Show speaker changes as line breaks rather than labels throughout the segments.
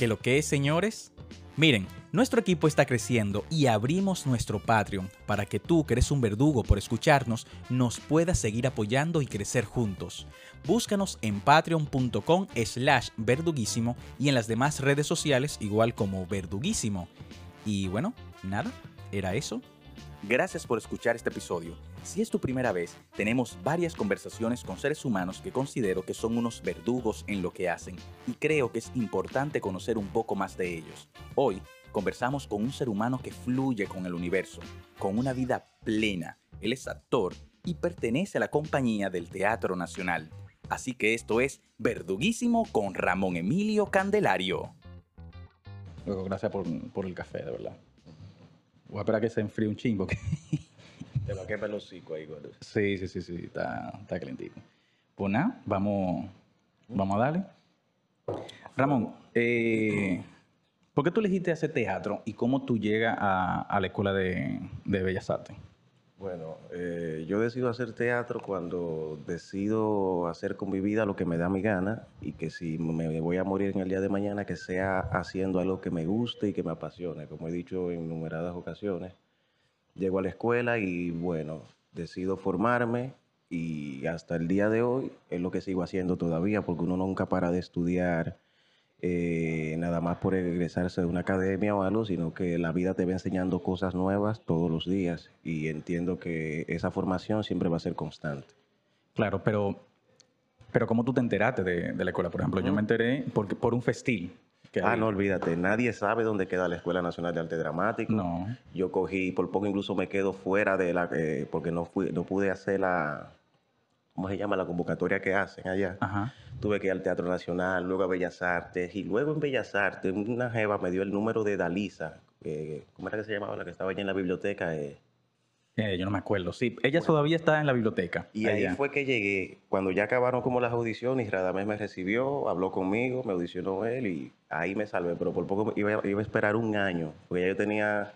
¿Qué lo que es, señores? Miren, nuestro equipo está creciendo y abrimos nuestro Patreon para que tú, que eres un verdugo por escucharnos, nos puedas seguir apoyando y crecer juntos. Búscanos en patreon.com slash verduguísimo y en las demás redes sociales igual como verduguísimo. Y bueno, nada, era eso. Gracias por escuchar este episodio. Si es tu primera vez, tenemos varias conversaciones con seres humanos que considero que son unos verdugos en lo que hacen y creo que es importante conocer un poco más de ellos. Hoy conversamos con un ser humano que fluye con el universo, con una vida plena. Él es actor y pertenece a la compañía del Teatro Nacional. Así que esto es Verduguísimo con Ramón Emilio Candelario. Luego, gracias por, el café, de verdad. Voy a esperar que se enfríe un chingo.
Te va a quemar el hocico ahí, gordo.
Sí, sí, sí, sí, está, está calentito. Pues nada, vamos, vamos a darle. Ramón, eh, ¿por qué tú elegiste hacer teatro y cómo tú llegas a, a la Escuela de, de Bellas Artes?
Bueno, eh, yo decido hacer teatro cuando decido hacer con mi vida lo que me da mi gana y que si me voy a morir en el día de mañana, que sea haciendo algo que me guste y que me apasione. Como he dicho en numeradas ocasiones, llego a la escuela y bueno, decido formarme y hasta el día de hoy es lo que sigo haciendo todavía porque uno nunca para de estudiar eh, nada más por egresarse de una academia o algo, sino que la vida te va enseñando cosas nuevas todos los días y entiendo que esa formación siempre va a ser constante.
Claro, pero, pero ¿cómo tú te enteraste de, de la escuela? Por ejemplo, yo me enteré por, por un festil.
Ah, no, olvídate, nadie sabe dónde queda la Escuela Nacional de Arte Dramático.
No.
Yo cogí, por poco incluso me quedo fuera de la, eh, porque no, fui, no pude hacer la, ¿cómo se llama? La convocatoria que hacen allá.
Ajá.
Tuve que ir al Teatro Nacional, luego a Bellas Artes, y luego en Bellas Artes una jeva me dio el número de Dalisa, eh, ¿cómo era que se llamaba? La que estaba allá en la biblioteca. eh.
Eh, yo no me acuerdo. Sí, ella todavía está en la biblioteca.
Y ahí fue que llegué, cuando ya acabaron como las audiciones, Radamés me recibió, habló conmigo, me audicionó él y ahí me salvé, pero por poco iba, iba a esperar un año, porque ya yo tenía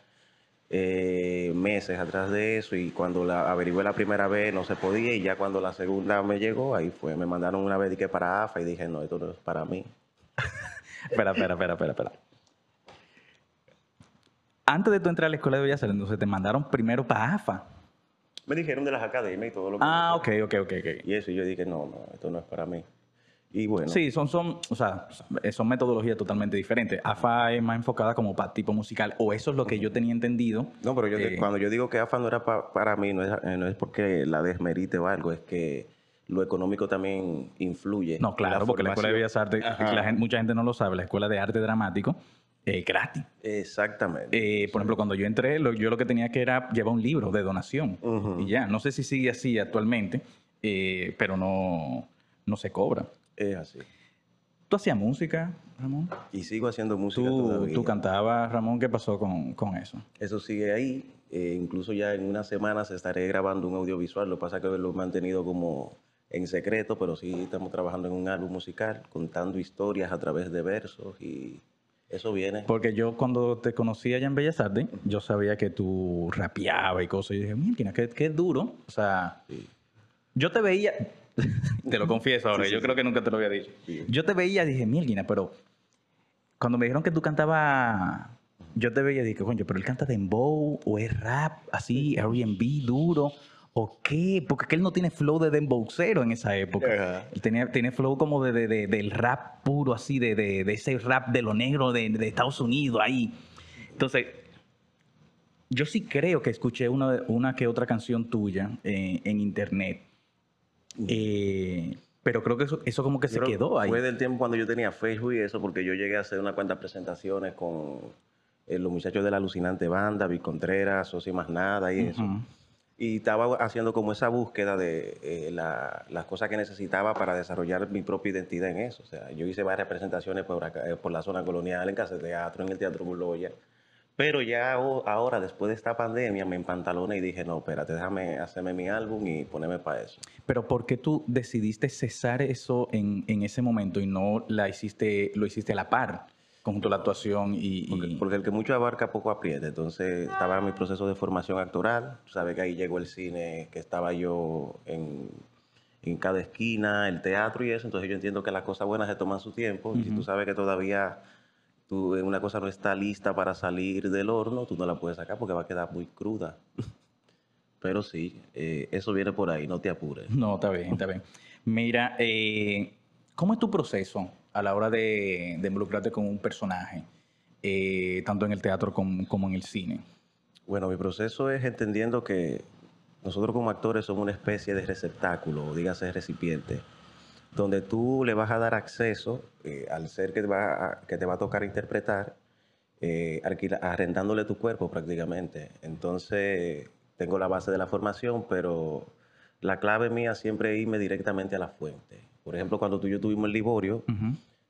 eh, meses atrás de eso y cuando la averigué la primera vez no se podía y ya cuando la segunda me llegó, ahí fue, me mandaron una vez que para AFA y dije, no, esto no es para mí.
Espera, espera, espera, espera, espera. Antes de tú entrar a la escuela de Bellas Artes, entonces te mandaron primero para AFA.
Me dijeron de las academias y todo lo que...
Ah, ok, ok, ok, ok.
Y eso, y yo dije, no, no, esto no es para mí. Y bueno,
Sí, son, son, o sea, son metodologías totalmente diferentes. AFA es más enfocada como para tipo musical, o eso es lo que yo tenía entendido.
No, pero yo
Eh,
cuando yo digo que AFA no era pa- para mí, no es, eh, no es porque la desmerite o algo, es que lo económico también influye.
No, claro, porque la Escuela de Bellas. Artes,
Ajá.
la gente- mucha gente no lo sabe, la Escuela de Arte Dramático es gratis.
Exactamente.
Eh, por ejemplo, cuando yo entré, lo- yo lo que tenía que era llevar un libro de donación. Y ya, no sé si sigue así actualmente, eh, pero no, no se cobra.
Es así.
¿Tú hacías música, Ramón?
Y sigo haciendo música
¿Tú,
todavía.
tú cantabas, Ramón? ¿Qué pasó con, con eso?
Eso sigue ahí. eh, incluso ya en unas semanas estaré grabando un audiovisual. Lo que pasa es que lo he mantenido como en secreto, pero sí estamos trabajando en un álbum musical, contando historias a través de versos y eso viene.
Porque yo cuando te conocí allá en Bellas Artes, yo sabía que tú rapeabas y cosas. Y dije, mira, qué, qué duro. O sea,
Sí.
yo te veía, te lo confieso ahora,
Sí, sí,
yo creo que nunca te lo había dicho. Yo te veía y dije, Mielguina, pero cuando me dijeron que tú cantabas, yo te veía y dije, coño, pero él canta dembow o es rap, así, R&B duro, o qué, porque es que él no tiene flow de dembowcero en esa época.
Ajá.
Él tenía, tiene flow como de, de- de- del rap puro, así, de, de- de ese rap de lo negro de, de Estados Unidos, ahí. Entonces, yo sí creo que escuché una, una que otra canción tuya eh, en internet. Eh, pero creo que eso, eso como que se quedó ahí.
Fue del tiempo cuando yo tenía Facebook y eso, porque yo llegué a hacer una cuantas presentaciones con eh, los muchachos de la alucinante banda, Vic Contreras, Sosi Más Nada y eso. Y estaba haciendo como esa búsqueda de eh, la- las cosas que necesitaba para desarrollar mi propia identidad en eso. O sea, yo hice varias presentaciones por, eh, por la zona colonial, en Casa de Teatro, en el Teatro Buloya. Pero ya ahora, después de esta pandemia, me empantaloné y dije, no, espérate, déjame hacerme mi álbum y ponerme para eso.
Pero ¿por qué tú decidiste cesar eso en, en ese momento y no la hiciste, lo hiciste a la par, junto a la actuación y...
Porque,
y-
porque el que mucho abarca, poco aprieta. Entonces, estaba en mi proceso de formación actoral. Tú sabes que ahí llegó el cine, que estaba yo en, en cada esquina, el teatro y eso. Entonces, yo entiendo que las cosas buenas se toman su tiempo. Y si tú sabes que todavía tú, una cosa no está lista para salir del horno, tú no la puedes sacar porque va a quedar muy cruda. Pero sí, eh, eso viene por ahí, no te apures.
No, está bien, está bien. Mira, eh, ¿cómo es tu proceso a la hora de, involucrarte con un personaje, eh, tanto en el teatro como, en el cine?
Bueno, mi proceso es entendiendo que nosotros como actores somos una especie de receptáculo, dígase recipiente, donde tú le vas a dar acceso eh, al ser que te, va a, que te va a tocar interpretar, eh, arrendándole tu cuerpo prácticamente. Entonces, tengo la base de la formación, pero la clave mía siempre es irme directamente a la fuente. Por ejemplo, cuando tú y yo tuvimos el Liborio.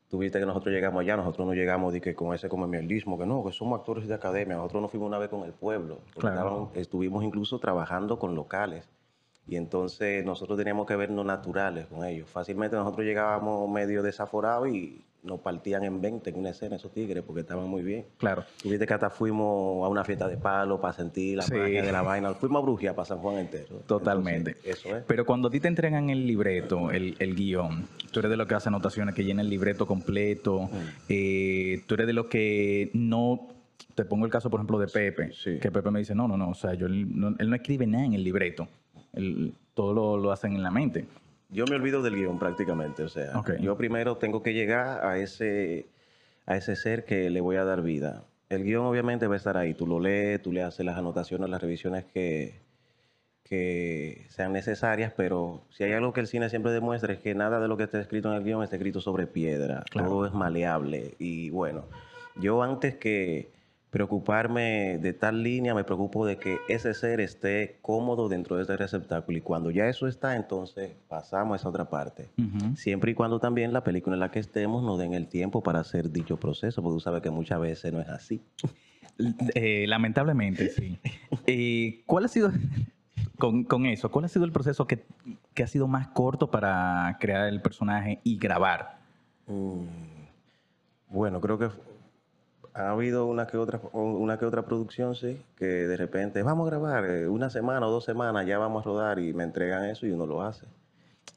Tú viste que nosotros llegamos allá, nosotros no llegamos de que con ese comemierdismo, que no, que somos actores de academia, nosotros nos fuimos una vez con el pueblo, porque
Claro.
estaban- estuvimos incluso trabajando con locales, y entonces nosotros teníamos que vernos naturales con ellos. Fácilmente nosotros llegábamos medio desaforados y nos partían en 20 en una escena esos tigres, porque estaban muy bien.
Claro.
Tú viste que hasta fuimos a una fiesta de palo para sentir la
Sí.
magia de la vaina, fuimos a Brujería para San Juan entero.
Totalmente.
Entonces, eso es.
Pero cuando a ti te entregan el libreto, el, el guion, tú eres de los que hace anotaciones, que llena el libreto completo, eh, tú eres de los que no... Te pongo el caso, por ejemplo, de Pepe,
Sí.
que Pepe me dice, no, no, no, o sea, yo, él, no, él no escribe nada en el libreto, Él- todo lo, lo hacen en la mente.
Yo me olvido del guion prácticamente, o sea, yo primero tengo que llegar a ese, a ese ser que le voy a dar vida. El guion obviamente va a estar ahí, tú lo lees, tú le haces las anotaciones, las revisiones que, que sean necesarias, pero si hay algo que el cine siempre demuestra es que nada de lo que está escrito en el guion está escrito sobre piedra,
Claro.
todo es maleable y bueno, yo antes que preocuparme de tal línea, me preocupo de que ese ser esté cómodo dentro de ese receptáculo y cuando ya eso está, entonces pasamos a esa otra parte. Siempre y cuando también la película en la que estemos nos den el tiempo para hacer dicho proceso, porque tú sabes que muchas veces no es así.
Eh, lamentablemente, sí. Eh, ¿Cuál ha sido, con, con eso, cuál ha sido el proceso que, que ha sido más corto para crear el personaje y grabar?
Mm, Bueno, creo que ha habido una que otra una que otra producción, sí, que de repente vamos a grabar eh, una semana o dos semanas, ya vamos a rodar y me entregan eso y uno lo hace.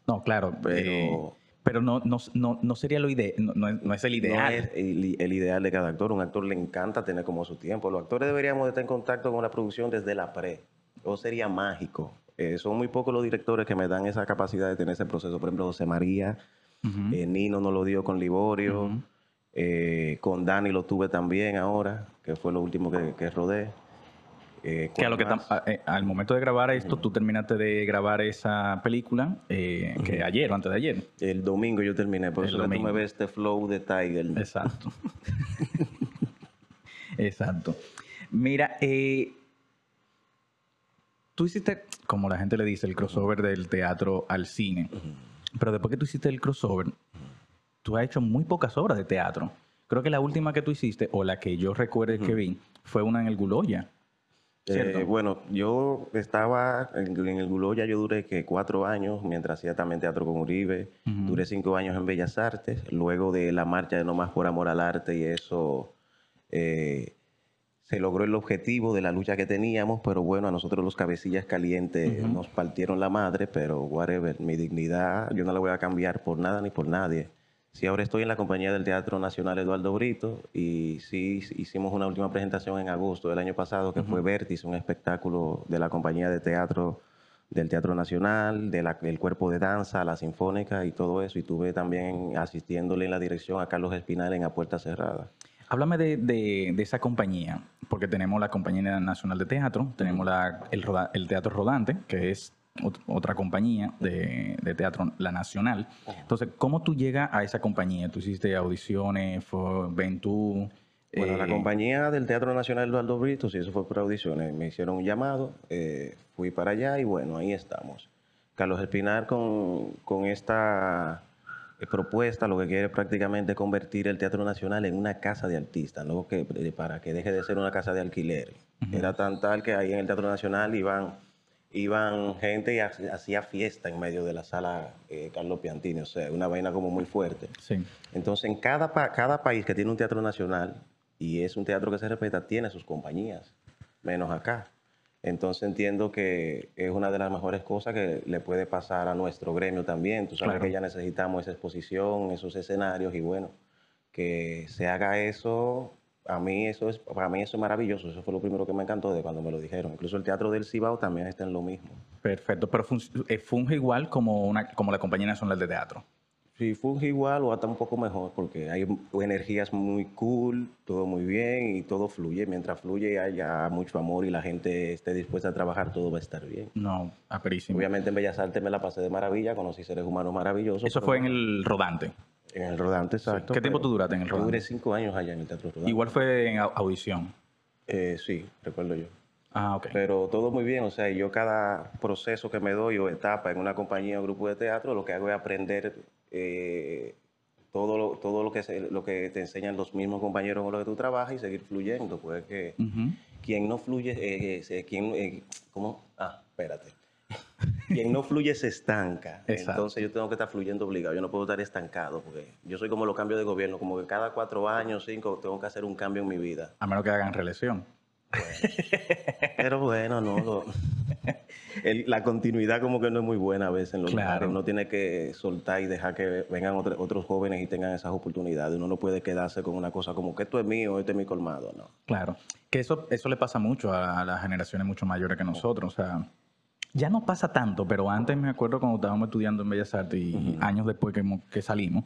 No, claro,
Pero-
eh, pero no, no, no, no sería lo ideal, no, no es, el ideal.
No es el, el ideal de cada actor. Un actor le encanta tener como su tiempo. Los actores deberíamos de estar en contacto con la producción desde la pre. O sería mágico. Eh, son muy pocos los directores que me dan esa capacidad de tener ese proceso. Por ejemplo, José María, eh, Nino nos lo dio con Liborio. Eh, con Dani lo tuve también ahora, que fue lo último que, que rodé. Eh,
que a lo que eh, al momento de grabar esto, tú terminaste de grabar esa película eh, que ayer o antes de ayer.
El domingo yo terminé, por
El
eso que tú
domingo.
me ves este flow de Tiger.
Exacto. Exacto. Mira, eh, tú hiciste, como la gente le dice, el crossover del teatro al cine. Pero después que tú hiciste el crossover, tú has hecho muy pocas obras de teatro. Creo que la última que tú hiciste, o la que yo recuerde que vi, fue una en el Guloya.
Eh, bueno, yo estaba en, en el Guloya, yo duré que cuatro años mientras hacía también teatro con Uribe. Duré cinco años en Bellas Artes. Luego de la marcha de No Más por Amor al Arte y eso, eh, se logró el objetivo de la lucha que teníamos, pero bueno, a nosotros los cabecillas calientes nos partieron la madre, pero whatever, mi dignidad yo no la voy a cambiar por nada ni por nadie. Sí, ahora estoy en la compañía del Teatro Nacional Eduardo Brito y sí hicimos una última presentación en agosto del año pasado que fue Vértice, un espectáculo de la compañía de teatro del Teatro Nacional, de la- del cuerpo de danza, la sinfónica y todo eso. Y tuve también asistiéndole en la dirección a Carlos Espinal en A Puerta Cerrada.
Háblame de, de- de esa compañía, porque tenemos la Compañía Nacional de Teatro, tenemos la- el, Teatro Rodante, que es otra compañía de, de teatro, la nacional. Entonces, ¿cómo tú llegas a esa compañía? ¿Tú hiciste audiciones, fue, ven tú?
Bueno, la
eh,
compañía del Teatro Nacional Eduardo Brito, sí, eso fue por audiciones. Me hicieron un llamado, eh, fui para allá y bueno, ahí estamos. Carlos Espinar con, con esta eh, propuesta lo que quiere es prácticamente convertir el Teatro Nacional en una casa de artistas, ¿no? que, para que deje de ser una casa de alquiler. Era tan tal que ahí en el Teatro Nacional iban, iban gente y ha- hacía fiesta en medio de la sala eh, Carlos Piantini, o sea, una vaina como muy fuerte.
Sí.
Entonces, en cada, pa- cada país que tiene un teatro nacional y es un teatro que se respeta, tiene sus compañías, menos acá. Entonces entiendo que es una de las mejores cosas que le puede pasar a nuestro gremio también. Tú sabes
Claro.
que ya necesitamos esa exposición, esos escenarios y bueno, que se haga eso, a mí eso es, para mí eso es maravilloso. Eso fue lo primero que me encantó de cuando me lo dijeron. Incluso el Teatro del Cibao también está en lo mismo.
Perfecto, pero eh, funge igual como, una, como la Compañía Nacional de Teatro.
Sí, funge igual o hasta un poco mejor porque hay energías muy cool, todo muy bien y todo fluye. Mientras fluye y haya mucho amor y la gente esté dispuesta a trabajar, todo va a estar bien.
No, aperísimo.
Obviamente en Bellas Artes me la pasé de maravilla, conocí seres humanos maravillosos.
Eso fue en el Rodante.
En el Rodante, exacto.
¿Qué tiempo tú duraste en el Rodante?
Duré cinco años allá en el Teatro Rodante.
Igual fue en audición.
Eh, sí, recuerdo yo.
Ah, ok.
Pero todo muy bien, o sea, yo cada proceso que me doy o etapa en una compañía o grupo de teatro, lo que hago es aprender eh, todo, lo, todo lo, que lo que te enseñan los mismos compañeros con los que tú trabajas y seguir fluyendo. Pues que quien no fluye, eh, eh quien, eh, ¿cómo? Ah, espérate. Quien no fluye se estanca. Entonces yo tengo que estar fluyendo obligado. Yo no puedo estar estancado porque yo soy como los cambios de gobierno, como que cada cuatro años, cinco, tengo que hacer un cambio en mi vida.
A menos que hagan reelección.
Pero bueno, no. la continuidad como que no es muy buena a veces en los lugares. Uno tiene que soltar y dejar que vengan otros jóvenes y tengan esas oportunidades. Uno no puede quedarse con una cosa como que esto es mío, este es mi colmado, ¿no?
Claro. Que eso, eso le pasa mucho a, las generaciones mucho mayores que nosotros. O sea, ya no pasa tanto, pero antes me acuerdo cuando estábamos estudiando en Bellas Artes y años después que, salimos,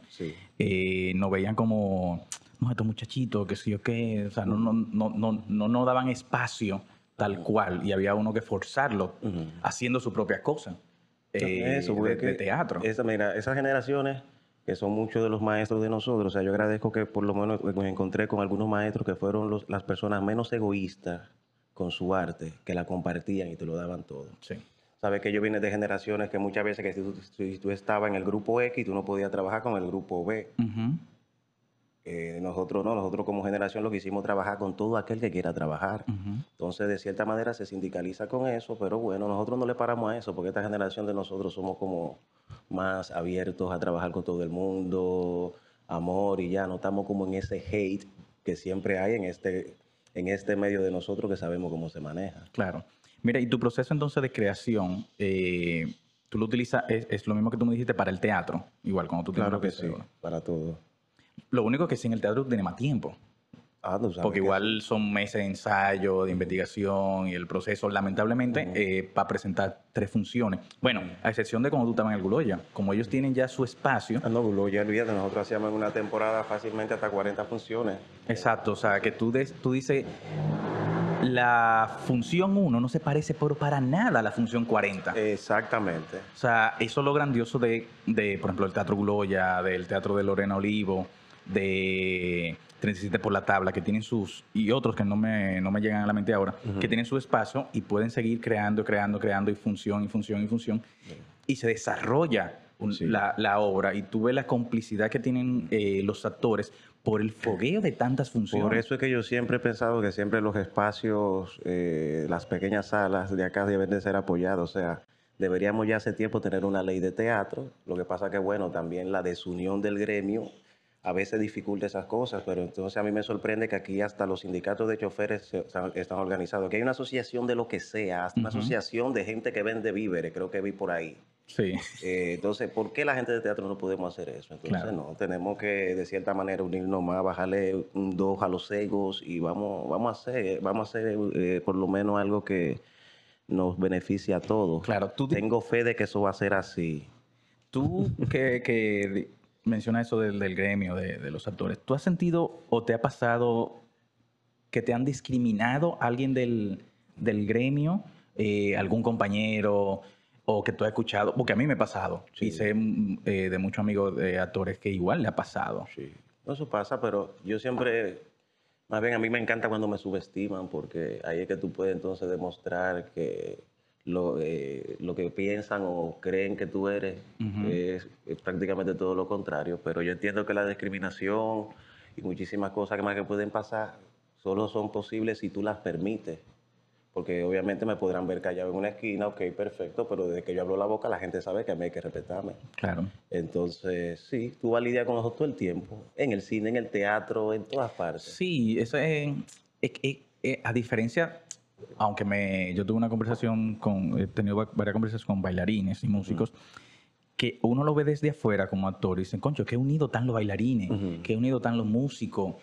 eh, nos veían como no, estos muchachitos, que sí o qué, o sea, no, no, no, no, no daban espacio tal cual y había uno que forzarlo haciendo su propia cosa eh, Eso, de, de, teatro.
Esa, mira, esas generaciones que son muchos de los maestros de nosotros, o sea, yo agradezco que por lo menos me encontré con algunos maestros que fueron los, las personas menos egoístas con su arte, que la compartían y te lo daban todo.
Sí.
Sabes que yo vine de generaciones que muchas veces que si tú, estabas en el grupo X, tú no podías trabajar con el grupo B. Eh, nosotros no, nosotros como generación lo que hicimos trabajar con todo aquel que quiera trabajar. Entonces, de cierta manera se sindicaliza con eso, pero bueno, nosotros no le paramos a eso, porque esta generación de nosotros somos como más abiertos a trabajar con todo el mundo, amor y ya, no estamos como en ese hate que siempre hay en este, en este medio de nosotros que sabemos cómo se maneja.
Claro. Mira, y tu proceso entonces de creación, eh, tú lo utilizas, es, lo mismo que tú me dijiste para el teatro, igual cuando tú
tienes Claro que sí, para todo.
Lo único que sí en el teatro tiene más tiempo.
Ah,
Porque igual son meses de ensayo, de investigación y el proceso, lamentablemente, eh, para presentar tres funciones. Bueno, a excepción de cuando tú estabas en el Guloya. Como ellos tienen ya su espacio.
Ah, no, Guloya, olvídate, nosotros hacíamos en una temporada fácilmente hasta 40 funciones.
Exacto, o sea, que tú, tú dices, la función 1 no se parece por para nada a la función 40.
Exactamente.
O sea, eso es lo grandioso de, de por ejemplo, el Teatro Guloya, del Teatro de Lorena Olivo de 37 por la tabla, que tienen sus, y otros que no me, no me llegan a la mente ahora, que tienen su espacio y pueden seguir creando, creando, creando y función y función y función. Y se desarrolla la, la, obra y tú ves la complicidad que tienen eh, los actores por el fogueo de tantas funciones.
Por eso es que yo siempre he pensado que siempre los espacios, eh, las pequeñas salas de acá deben de ser apoyados. O sea, deberíamos ya hace tiempo tener una ley de teatro. Lo que pasa que, bueno, también la desunión del gremio a veces dificulta esas cosas, pero entonces a mí me sorprende que aquí hasta los sindicatos de choferes están organizados, que hay una asociación de lo que sea, hasta una asociación de gente que vende víveres, creo que vi por ahí.
Sí.
Eh, entonces, ¿por qué la gente de teatro no podemos hacer eso? Entonces, no, tenemos que de cierta manera unirnos más, bajarle un dos a los egos y vamos, vamos a hacer, vamos a hacer eh, por lo menos algo que nos beneficie a todos.
Claro,
tú Tengo fe de que eso va a ser así.
Tú que, que menciona eso del, gremio, de, los actores. ¿Tú has sentido o te ha pasado que te han discriminado alguien del, gremio, eh, algún compañero, o que tú has escuchado? Porque a mí me ha pasado. Y sé mm, eh, de muchos amigos de actores que igual le ha pasado.
Sí. eso pasa, pero yo siempre, más bien a mí me encanta cuando me subestiman, porque ahí es que tú puedes entonces demostrar que lo, eh, lo que piensan o creen que tú eres es, prácticamente todo lo contrario. Pero yo entiendo que la discriminación y muchísimas cosas que más que pueden pasar solo son posibles si tú las permites. Porque obviamente me podrán ver callado en una esquina, ok, perfecto, pero desde que yo hablo la boca la gente sabe que a mí hay que respetarme.
Claro.
Entonces, sí, tú vas a lidiar con eso todo el tiempo, en el cine, en el teatro, en todas partes.
Sí, eso es, a diferencia, aunque me, yo tuve una conversación con, he tenido varias conversaciones con bailarines y músicos, que uno lo ve desde afuera como actor y dicen, concho, qué unido tan los bailarines,
Ujú.
qué unido tan los músicos.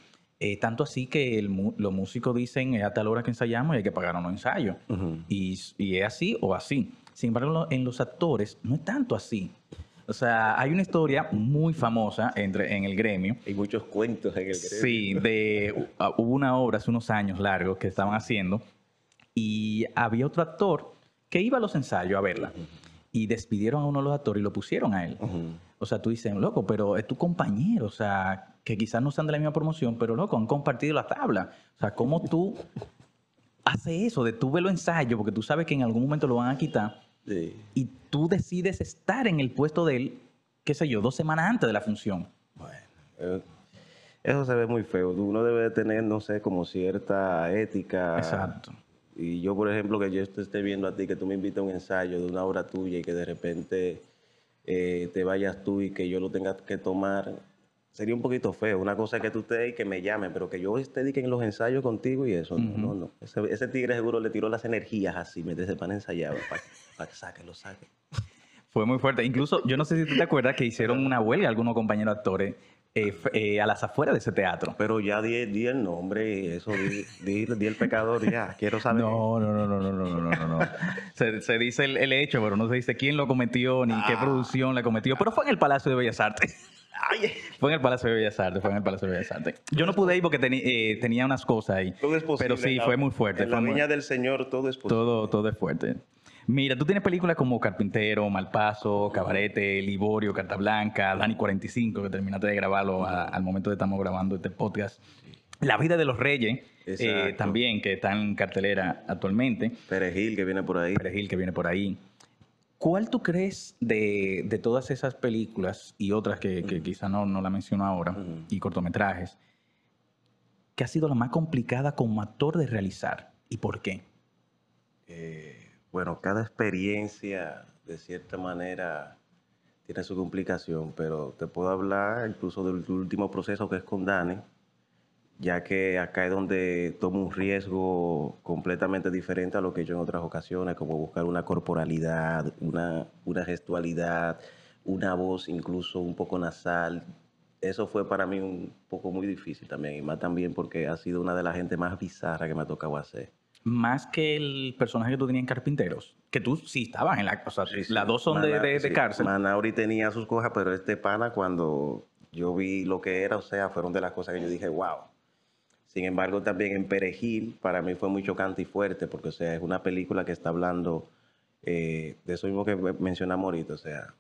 Eh, tanto así que el los músicos dicen es a tal hora que ensayamos y hay que pagar unos ensayos.
Ujú.
Y, s- y es así o así. Sin embargo, en los actores no es tanto así. O sea, hay una historia muy famosa entre, en el gremio.
Hay muchos cuentos en el gremio.
Sí, de, uh, hubo una obra hace unos años largos que estaban haciendo y había otro actor que iba a los ensayos a verla y despidieron a uno de los actores y lo pusieron a él. O sea, tú dices, loco, pero es tu compañero, o sea, que quizás no sean de la misma promoción, pero loco, han compartido la tabla. O sea, ¿cómo tú haces eso de tú verlo ensayo porque tú sabes que en algún momento lo van a quitar
Sí.
y tú decides estar en el puesto de él, qué sé yo, dos semanas antes de la función?
Bueno, eh, eso se ve muy feo. Uno debe de tener, no sé, como cierta ética.
Exacto.
Y yo, por ejemplo, que yo te esté viendo a ti, que tú me invitas a un ensayo de una obra tuya y que de repente eh, te vayas tú y que yo lo tenga que tomar, sería un poquito feo. Una cosa es que tú estés y que me llamen, pero que yo esté en los ensayos contigo y eso, no, no, no. Ese, ese tigre seguro le tiró las energías así, me se pan ensayado, para que saque, lo saque.
Fue muy fuerte. Incluso, yo no sé si tú te acuerdas que hicieron una huelga algunos compañeros actores eh, eh, a las afueras de ese teatro.
Pero ya di, el nombre, y eso, di, di, el pecador, ya, quiero saber.
No, no, no, no, no, no, no, no. Se, se dice el, hecho, pero no se dice quién lo cometió ni qué ah. producción la cometió, pero fue en el Palacio de Bellas Artes. Fue en el Palacio de Bellas Artes, fue en el Palacio de Bellas Artes. Yo no pude ir porque eh, tenía unas cosas ahí.
Todo es posible.
Pero sí, fue muy fuerte.
En la
muy...
del Señor todo es posible.
Todo, todo es fuerte. Mira, tú tienes películas como Carpintero, Malpaso, Cabarete, Liborio, Carta Blanca, Dani 45, que terminaste de grabarlo a- al momento de estamos grabando este podcast. La vida de los reyes, eh, también, que está en cartelera actualmente.
Perejil que viene por ahí.
Perejil, que viene por ahí. ¿Cuál tú crees de, de todas esas películas y otras que, que quizá no, no la menciono ahora, y cortometrajes, que ha sido la más complicada como actor de realizar? ¿Y por qué?
Eh, bueno, cada experiencia, de cierta manera, tiene su complicación, pero te puedo hablar incluso del último proceso que es con Dani, ya que acá es donde tomo un riesgo completamente diferente a lo que he hecho en otras ocasiones, como buscar una corporalidad, una, una gestualidad, una voz incluso un poco nasal. Eso fue para mí un poco muy difícil también, y más también porque ha sido una de las gente más bizarra que me ha tocado hacer.
Más que el personaje que tú tenías en Carpinteros, que tú sí estabas en la... O sea,
Sí, sí.
las dos son de,
Mana-
de- de
sí,
cárcel.
Manauri tenía sus cosas, pero este pana cuando yo vi lo que era, o sea, fueron de las cosas que yo dije, wow. Sin embargo, también en Perejil, para mí fue muy chocante y fuerte, porque, o sea, es una película que está hablando eh, de eso mismo que me- mencionamos ahorita, o sea,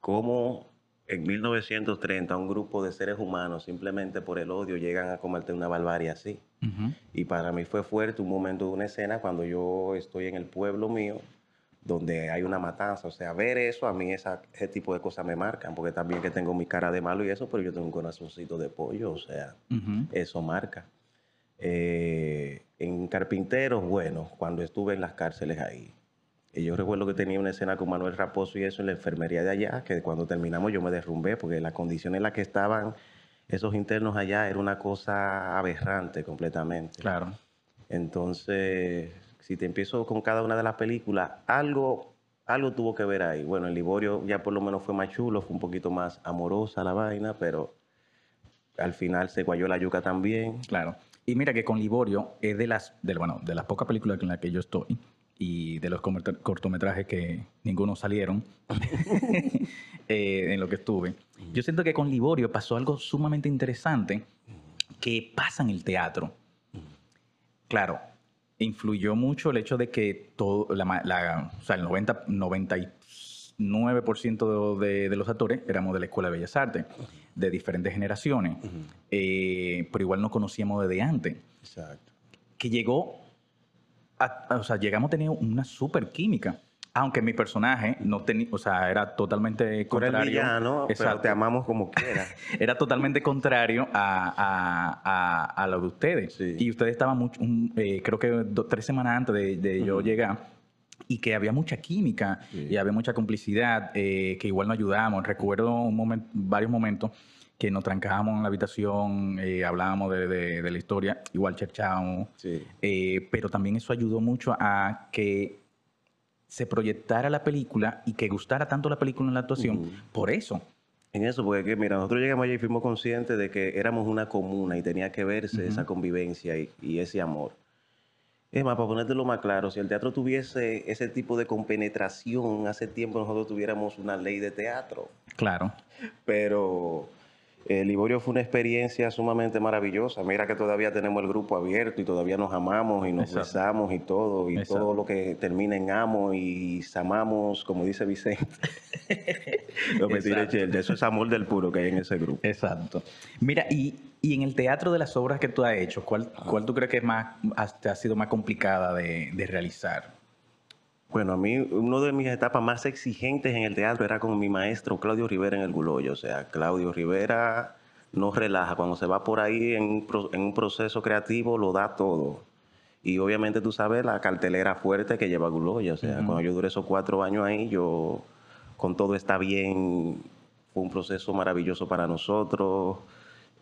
cómo en 1930 un grupo de seres humanos, simplemente por el odio, llegan a cometer una barbarie así. Y para mí fue fuerte un momento de una escena cuando yo estoy en el pueblo mío, donde hay una matanza. O sea, ver eso, a mí esa, ese tipo de cosas me marcan, porque también que tengo mi cara de malo y eso, pero yo tengo un corazoncito de pollo, o sea, eso marca. Eh, en Carpinteros, bueno, cuando estuve en las cárceles ahí, y yo recuerdo que tenía una escena con Manuel Raposo y eso en la enfermería de allá, que cuando terminamos yo me derrumbé, porque la condición en la que estaban esos internos allá era una cosa aberrante completamente.
Claro.
Entonces, si te empiezo con cada una de las películas, algo, algo tuvo que ver ahí. Bueno, el Liborio ya por lo menos fue más chulo, fue un poquito más amorosa la vaina, pero al final se guayó la yuca también.
Claro. Y mira que con Liborio es de las, de, bueno, de las pocas películas en las que yo estoy y de los cortometrajes que ninguno salieron eh, en lo que estuve. Yo siento que con Liborio pasó algo sumamente interesante que pasa en el teatro. Claro, influyó mucho el hecho de que todo, la, la- o sea, el 90, 99% de, de los actores éramos de la Escuela de Bellas Artes, de diferentes generaciones, eh, pero igual nos conocíamos desde antes.
Exacto.
Que llegó, a- o sea, llegamos a tener una super química. Aunque mi personaje no tenía, o sea, era totalmente
el
contrario.
villano, pero te amamos como quieras.
era totalmente contrario a, a- a- a lo de ustedes.
Sí.
Y ustedes estaban mucho, un- eh, creo que tres semanas antes de, de yo llegar y que había mucha química
Sí.
y había mucha complicidad, eh, que igual nos ayudábamos. Recuerdo un varios momentos que nos trancábamos en la habitación, eh, hablábamos de, de- de la historia, igual cherchábamos,
Sí.
eh, pero también eso ayudó mucho a que se proyectara la película y que gustara tanto la película en la actuación por eso.
En eso, porque mira, nosotros llegamos allá y fuimos conscientes de que éramos una comuna y tenía que verse esa convivencia y, ese amor. Es más, para ponértelo más claro, si el teatro tuviese ese tipo de compenetración, hace tiempo nosotros tuviéramos una ley de teatro.
Claro.
Pero el Liborio fue una experiencia sumamente maravillosa. Mira que todavía tenemos el grupo abierto y todavía nos amamos y nos besamos y todo. Y todo lo que termina en amo y amamos, como dice Vicente. no me de eso es amor del puro que hay en ese grupo.
Exacto. Mira, y, en el teatro de las obras que tú has hecho, ¿cuál, cuál tú crees que es más, te ha sido más complicada de, de realizar?
Bueno, a mí una de mis etapas más exigentes en el teatro era con mi maestro Claudio Rivera en el Guloyo. O sea, Claudio Rivera no relaja. Cuando se va por ahí en un, proceso creativo, lo da todo. Y obviamente tú sabes la cartelera fuerte que lleva Guloyo. O sea, cuando yo duré esos cuatro años ahí, yo con todo está bien. Fue un proceso maravilloso para nosotros.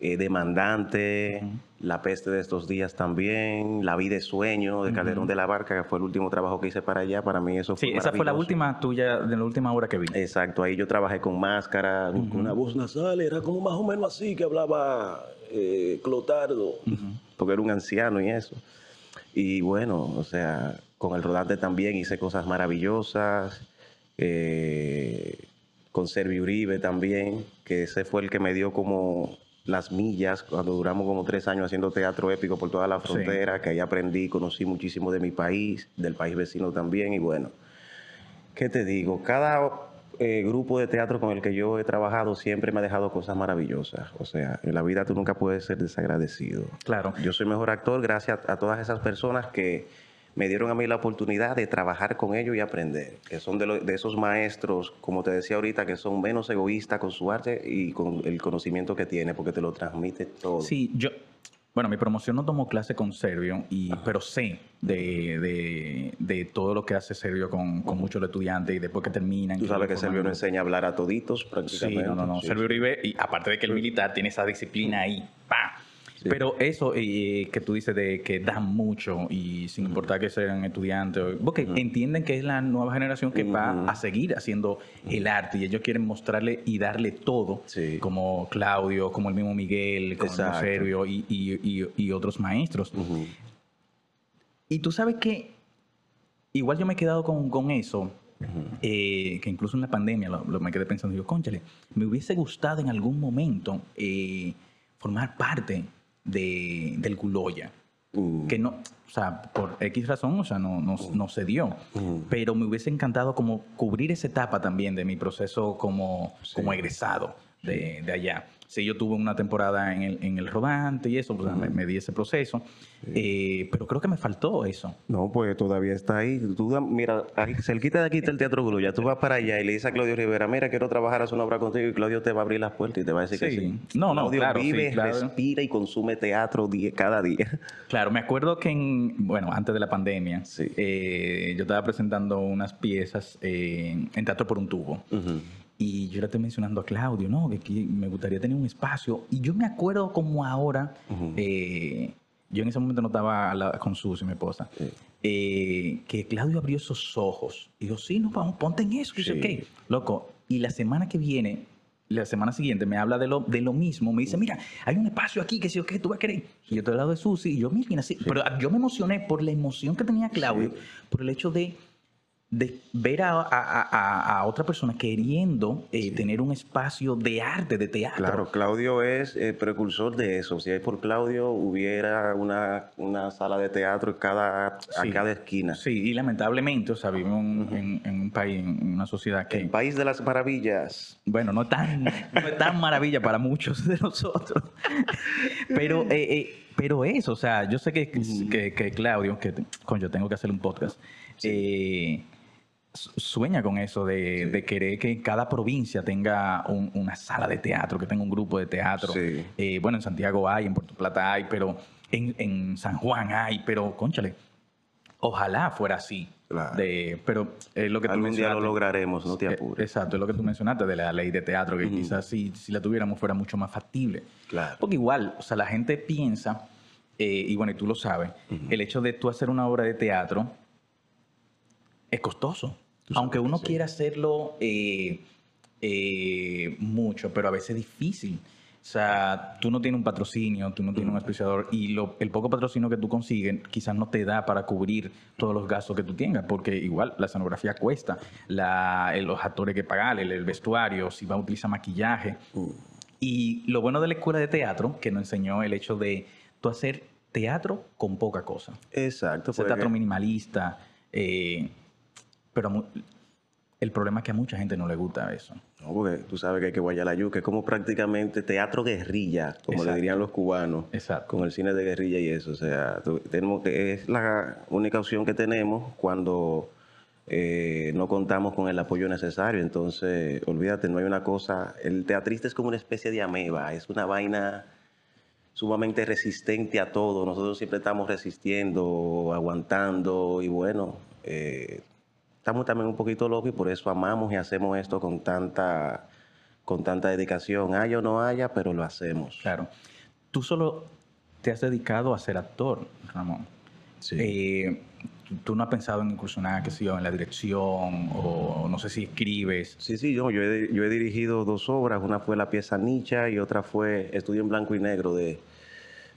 Eh, demandante, La peste de estos días también, La vida de sueño de Calderón de la Barca, que fue el último trabajo que hice para allá, para mí eso fue
Sí, esa fue la última tuya, de la última hora que vi.
Exacto, ahí yo trabajé con máscara, con una voz nasal, era como más o menos así que hablaba eh, Clotardo, porque era un anciano y eso. Y bueno, o sea, con el rodante también hice cosas maravillosas. Eh, con Servi Uribe también, que ese fue el que me dio como las millas, cuando duramos como tres años haciendo teatro épico por toda la frontera, que ahí aprendí, conocí muchísimo de mi país, del país vecino también, y bueno, ¿qué te digo? Cada eh, grupo de teatro con el que yo he trabajado siempre me ha dejado cosas maravillosas. O sea, en la vida tú nunca puedes ser desagradecido.
Claro.
Yo soy mejor actor gracias a todas esas personas que me dieron a mí la oportunidad de trabajar con ellos y aprender, que son de, de, esos maestros, como te decía ahorita, que son menos egoístas con su arte y con el conocimiento que tiene, porque te lo transmite todo.
Sí, yo, bueno, mi promoción no tomó clase con Servio, y, pero sé de, de, todo lo que hace Servio con, con muchos estudiantes y después que terminan.
Tú sabes que Servio no enseña a hablar a toditos prácticamente.
Sí, no, no, no. Servio Uribe, y aparte de que el militar tiene esa disciplina ahí, ¡pam! Pero eso eh, que tú dices de que dan mucho y sin importar que sean estudiantes, porque entienden que es la nueva generación que va a seguir haciendo el arte y ellos quieren mostrarle y darle todo, como Claudio, como el mismo Miguel, como el Servio y, otros maestros. Y tú sabes que igual yo me he quedado con, eso, eh, que incluso en la pandemia lo, me quedé pensando, yo, conchale, me hubiese gustado en algún momento eh, formar parte de, del Guloya. Mm. Que no, o sea, por X razón, o sea, no, no, mm. no se dio. Mm. Pero me hubiese encantado como cubrir esa etapa también de mi proceso como, como egresado de, de allá sí, yo tuve una temporada en el, en el rodante y eso, pues, me, di ese proceso, eh, pero creo que me faltó eso.
No, pues todavía está ahí. Tú, mira, cerquita de aquí está el Teatro Grulla, tú vas para allá y le dices a Claudio Rivera, mira, quiero trabajar, hacer una obra contigo y Claudio te va a abrir las puertas y te va a decir que sí.
No, no,
Claudio
claro,
vive, respira y consume teatro cada día.
Claro, me acuerdo que, en, bueno, antes de la pandemia, eh, yo estaba presentando unas piezas en Teatro por un Tubo. Y yo le estoy mencionando a Claudio, ¿no? Que, me gustaría tener un espacio. Y yo me acuerdo como ahora, eh, yo en ese momento no estaba con Susi, mi esposa, eh, que Claudio abrió esos ojos. Y yo, sí, no, vamos, ponte en eso. Y dice, ok, loco. Y la semana que viene, la semana siguiente me habla de lo, de lo mismo, me dice, mira, hay un espacio aquí que si qué tú vas a querer. Y yo estoy al lado de Susi y yo, mira, así. Pero yo me emocioné por la emoción que tenía Claudio, por el hecho de de ver a, otra persona queriendo eh, tener un espacio de arte, de teatro.
Claro, Claudio es el precursor de eso. Si hay por Claudio, hubiera una, sala de teatro en cada, a cada esquina.
Sí, y lamentablemente, o sea, vivimos en, un país, en una sociedad que...
El país de las maravillas.
Bueno, no tan, no tan maravilla para muchos de nosotros. pero... Eh, eh, pero eso, o sea, yo sé que, que, Claudio, que con yo tengo que hacer un podcast, eh, sueña con eso de, querer que cada provincia tenga una sala de teatro, que tenga un grupo de teatro. Eh, bueno, en Santiago hay, en Puerto Plata hay, pero en, San Juan hay, pero conchale, ojalá fuera así. De, pero lo que
Algún día lo lograremos, no te eh, apures.
Exacto, es lo que tú mencionaste de la ley de teatro, que quizás si, si, la tuviéramos fuera mucho más factible.
Claro.
Porque igual, o sea, la gente piensa, eh, y bueno, y tú lo sabes, el hecho de tú hacer una obra de teatro es costoso. Aunque uno quiera hacerlo eh, eh, mucho, pero a veces es difícil. O sea, tú no tienes un patrocinio, tú no tienes un auspiciador y lo, el poco patrocinio que tú consigues quizás no te da para cubrir todos los gastos que tú tengas, porque igual la escenografía cuesta, la, los actores que pagar, el, vestuario, si va a utilizar maquillaje. Y lo bueno de la escuela de teatro, que nos enseñó el hecho de tú hacer teatro con poca cosa.
Exacto.
Ese teatro minimalista, eh, pero el problema es que a mucha gente no le gusta eso.
No, porque tú sabes que hay que guayar la yuca, es como prácticamente teatro guerrilla, como le dirían los cubanos,
Exacto.
con el cine de guerrilla y eso. O sea, tenemos que, es la única opción que tenemos cuando eh, no contamos con el apoyo necesario. Entonces, olvídate, no hay una cosa. El teatrista es como una especie de ameba, es una vaina sumamente resistente a todo. Nosotros siempre estamos resistiendo, aguantando y bueno. Eh, estamos también un poquito locos y por eso amamos y hacemos esto con tanta, con tanta dedicación. Haya o no haya, pero lo hacemos.
Claro. Tú solo te has dedicado a ser actor, Ramón.
Sí.
Eh, ¿Tú no has pensado en incursionar, qué sé yo, en la dirección o no sé si escribes?
Sí, sí, yo, yo, he, yo he dirigido dos obras. Una fue la pieza Nicha y otra fue Estudio en Blanco y Negro de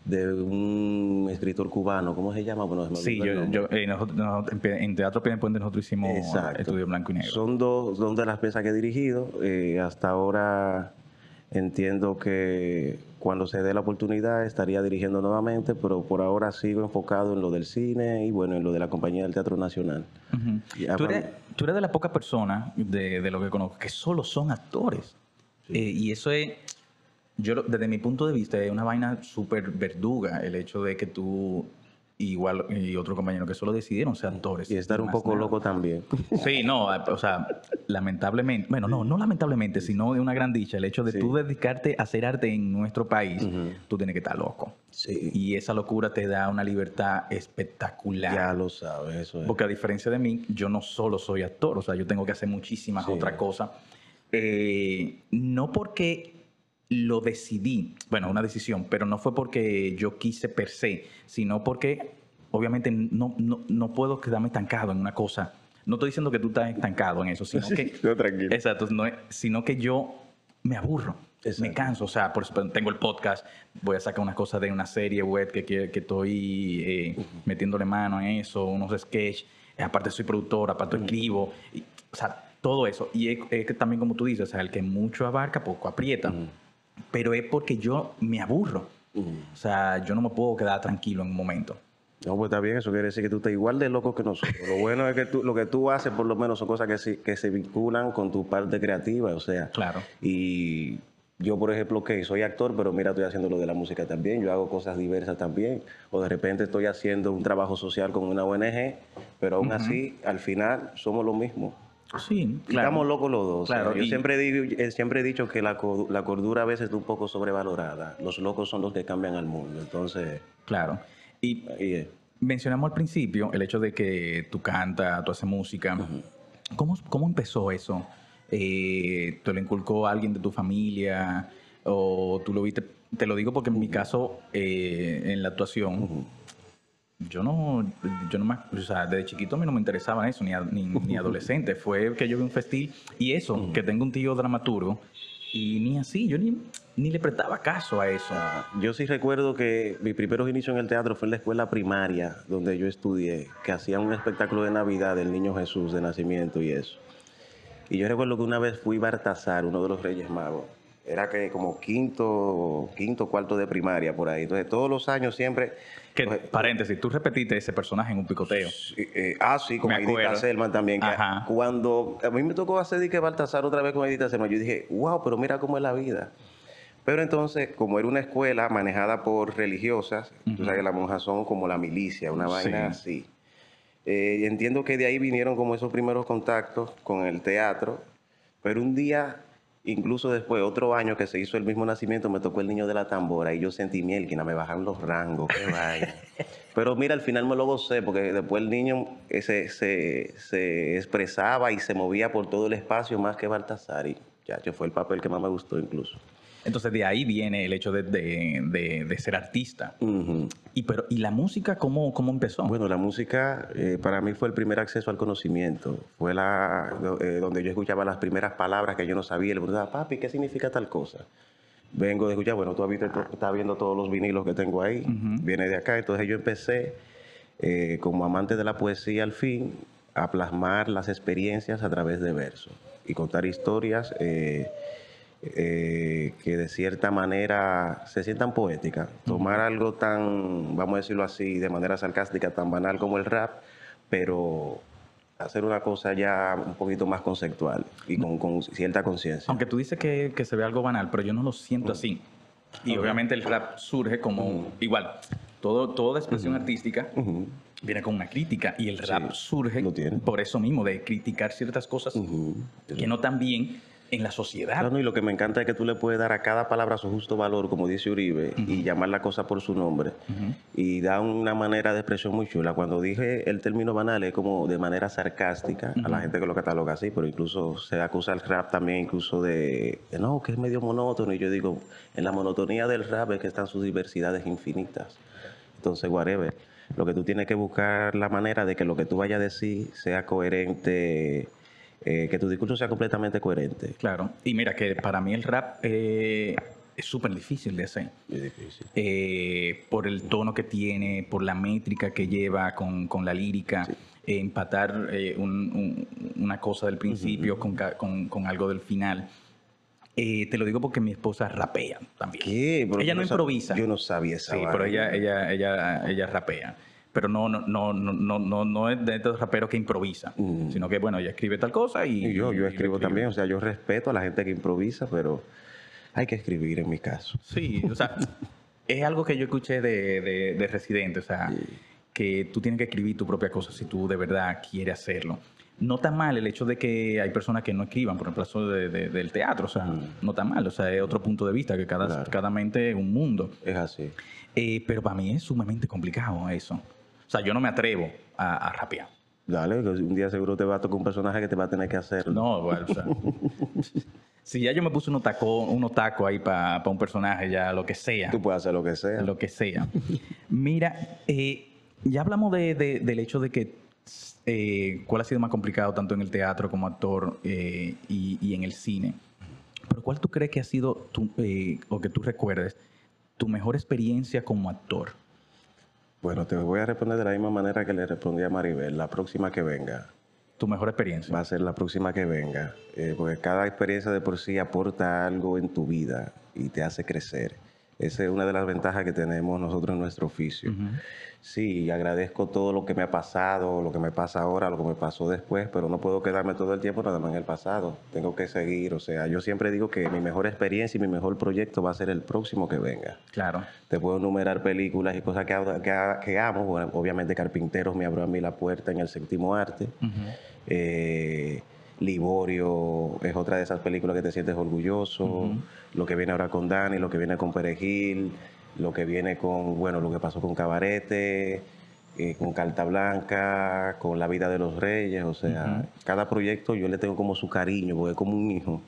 de un escritor cubano, ¿cómo se llama?
Bueno, sí, yo, yo eh, nosotros, en Teatro Pien Puente nosotros hicimos Estudio Blanco y Negro.
Son dos, dos de las piezas que he dirigido. Eh, hasta ahora entiendo que cuando se dé la oportunidad estaría dirigiendo nuevamente, pero por ahora sigo enfocado en lo del cine y bueno, en lo de la compañía del Teatro Nacional.
¿Tú, eres, tú, eres, de las pocas personas de, de, lo que conozco que solo son actores. Eh, y eso es yo, desde mi punto de vista, es una vaina súper verduga el hecho de que tú igual y otro compañero que solo decidieron ser actores.
Y estar un poco loco también.
Sí, no, o sea, lamentablemente, bueno, no, no lamentablemente, sino de una gran dicha, el hecho de tú dedicarte a hacer arte en nuestro país, tú tienes que estar loco.
Sí.
Y esa locura te da una libertad espectacular.
Ya lo sabes, eso es.
Porque a diferencia de mí, yo no solo soy actor, o sea, yo tengo que hacer muchísimas otras cosas. Eh, no porque lo decidí, bueno, una decisión, pero no fue porque yo quise per se, sino porque obviamente no, no, puedo quedarme estancado en una cosa. No estoy diciendo que tú estás estancado en eso, sino que...
no, tranquilo.
Exacto, sino que yo me aburro. Me canso, o sea, por tengo el podcast, voy a sacar unas cosas de una serie web que, que, estoy eh, metiéndole mano en eso, unos sketches, aparte soy productor, aparte escribo, o sea, todo eso. Y es, que también como tú dices, o sea, el que mucho abarca, poco aprieta pero es porque yo me aburro. O sea, yo no me puedo quedar tranquilo en un momento.
No, pues está bien, eso quiere decir que tú estás igual de loco que nosotros. Lo bueno es que tú, lo que tú haces, por lo menos, son cosas que se, que se vinculan con tu parte creativa, o sea.
Claro.
Y yo, por ejemplo, que soy actor, pero mira, estoy haciendo lo de la música también, yo hago cosas diversas también, o de repente estoy haciendo un trabajo social con una ONG, pero aún así, al final, somos lo mismo.
Sí,
claro. Estamos locos los dos.
Claro,
yo siempre, digo, eh, siempre he dicho que la, la, cordura a veces es un poco sobrevalorada. Los locos son los que cambian al mundo. Entonces.
Claro. Y mencionamos al principio el hecho de que tú cantas, tú haces música. ¿Cómo, ¿Cómo, empezó eso? Eh, ¿Te lo inculcó alguien de tu familia? ¿O tú lo viste? Te lo digo porque en mi caso, eh, en la actuación yo no, yo no o sea, desde chiquito a mí no me interesaba eso, ni, ni, adolescente. Fue que yo vi un festín y eso, que tengo un tío dramaturgo, y ni así, yo ni, ni le prestaba caso a eso. Ah,
yo sí recuerdo que mi primeros inicios en el teatro fue en la escuela primaria, donde yo estudié, que hacían un espectáculo de Navidad del Niño Jesús de nacimiento y eso. Y yo recuerdo que una vez fui Bartasar, uno de los Reyes Magos. Era que como quinto, quinto, cuarto de primaria por ahí. Entonces, todos los años siempre
que, paréntesis, tú repetiste ese personaje en un picoteo.
Eh, ah, sí, con Edita Selman también. cuando a mí me tocó hacer Dique Baltasar otra vez con Edita Selman, yo dije, wow, pero mira cómo es la vida. Pero entonces, como era una escuela manejada por religiosas, tú sabes que las monjas son como la milicia, una vaina así. Eh, entiendo que de ahí vinieron como esos primeros contactos con el teatro, pero un día Incluso después, otro año que se hizo el mismo nacimiento, me tocó el niño de la tambora y yo sentí miel, que me bajaron los rangos, qué vaya. Pero mira, al final me lo gocé porque después el niño se, se, expresaba y se movía por todo el espacio más que Baltasar y ya, fue el papel que más me gustó incluso.
Entonces de ahí viene el hecho de, de- de- de ser artista. Y, pero, ¿y la música cómo, cómo empezó?
Bueno, la música eh, para mí fue el primer acceso al conocimiento. Fue la eh, donde yo escuchaba las primeras palabras que yo no sabía. Le preguntaba, papi, ¿qué significa tal cosa? Vengo de escuchar, bueno, tú estás viendo todos los vinilos que tengo ahí. Viene de acá. Entonces yo empecé, eh, como amante de la poesía al fin, a plasmar las experiencias a través de versos y contar historias eh, eh, que de cierta manera se sientan poéticas. Tomar algo tan, vamos a decirlo así, de manera sarcástica, tan banal como el rap, pero hacer una cosa ya un poquito más conceptual y con, con cierta conciencia.
Aunque tú dices que, que se ve algo banal, pero yo no lo siento así. Y obviamente el rap surge como igual. Todo, toda expresión artística viene con una crítica y el rap surge por eso mismo, de criticar ciertas cosas que no están bien en la sociedad.
Claro, y lo que me encanta es que tú le puedes dar a cada palabra su justo valor, como dice Uribe, y llamar la cosa por su nombre. Y da una manera de expresión muy chula. Cuando dije el término banal es como de manera sarcástica a la gente que lo cataloga así, pero incluso se acusa el rap también incluso de, de, no, que es medio monótono. Y yo digo, en la monotonía del rap es que están sus diversidades infinitas. Entonces, whatever. Lo que tú tienes que buscar la manera de que lo que tú vayas a decir sea coherente, eh, que tu discurso sea completamente coherente.
Claro. Y mira que para mí el rap eh, es súper difícil de hacer.
Es difícil.
eh, por el tono que tiene, por la métrica que lleva con, con la lírica, eh, empatar eh, un- un- una cosa del principio con, ca- con- con algo del final. Eh, te lo digo porque mi esposa rapea también.
¿Qué? Pero
Ella no improvisa.
Yo no sabía esa
Sí,
vaina.
pero ella, ella, ella, ella rapea. Pero no, no, no, no, no, no, es de estos raperos que improvisa,
Mm.
sino que, bueno, ella escribe tal cosa y...
Y yo, yo escribo también, o sea, yo respeto a la gente que improvisa, pero hay que escribir en mi caso.
Sí, o sea, es algo que yo escuché de, de, de Residente, o sea, que tú tienes que escribir tu propia cosa si tú de verdad quieres hacerlo. No está mal el hecho de que hay personas que no escriban, por ejemplo, eso de- de- del teatro, o sea, no está mal, o sea, es otro punto de vista, que cada,
Claro.
cada mente es un mundo.
Es así.
Eh, pero para mí es sumamente complicado eso. O sea, yo no me atrevo a, a rapear.
Dale, un día seguro te va a tocar un personaje que te va a tener que hacer.
No, bueno, o sea, si ya yo me puse unos tacos unos tacos ahí para un personaje, ya lo que sea.
Tú puedes hacer lo que sea.
lo que sea. Mira, eh, ya hablamos de- de- del hecho de que eh, cuál ha sido más complicado tanto en el teatro como actor eh, y, y en el cine. Pero ¿cuál tú crees que ha sido, tu, eh, o que tú recuerdes, tu mejor experiencia como actor?
Bueno, te voy a responder de la misma manera que le respondí a Maribel. La próxima que venga.
Tu mejor experiencia.
Va a ser la próxima que venga. eh, porque cada experiencia de por sí aporta algo en tu vida y te hace crecer. Esa es una de las ventajas que tenemos nosotros en nuestro oficio. Sí, agradezco todo lo que me ha pasado, lo que me pasa ahora, lo que me pasó después, pero no puedo quedarme todo el tiempo nada más en el pasado. Tengo que seguir. O sea, yo siempre digo que mi mejor experiencia y mi mejor proyecto va a ser el próximo que venga.
Claro.
Te puedo enumerar películas y cosas que, que, que amo. Bueno, obviamente Carpinteros me abrió a mí la puerta en el séptimo arte. Eh, Liborio es otra de esas películas que te sientes orgulloso. Lo que viene ahora con Dani, lo que viene con Perejil, lo que viene con, bueno, lo que pasó con Cabarete, eh, con Carta Blanca, con La Vida de los Reyes. O sea, cada proyecto yo le tengo como su cariño, porque es como un hijo.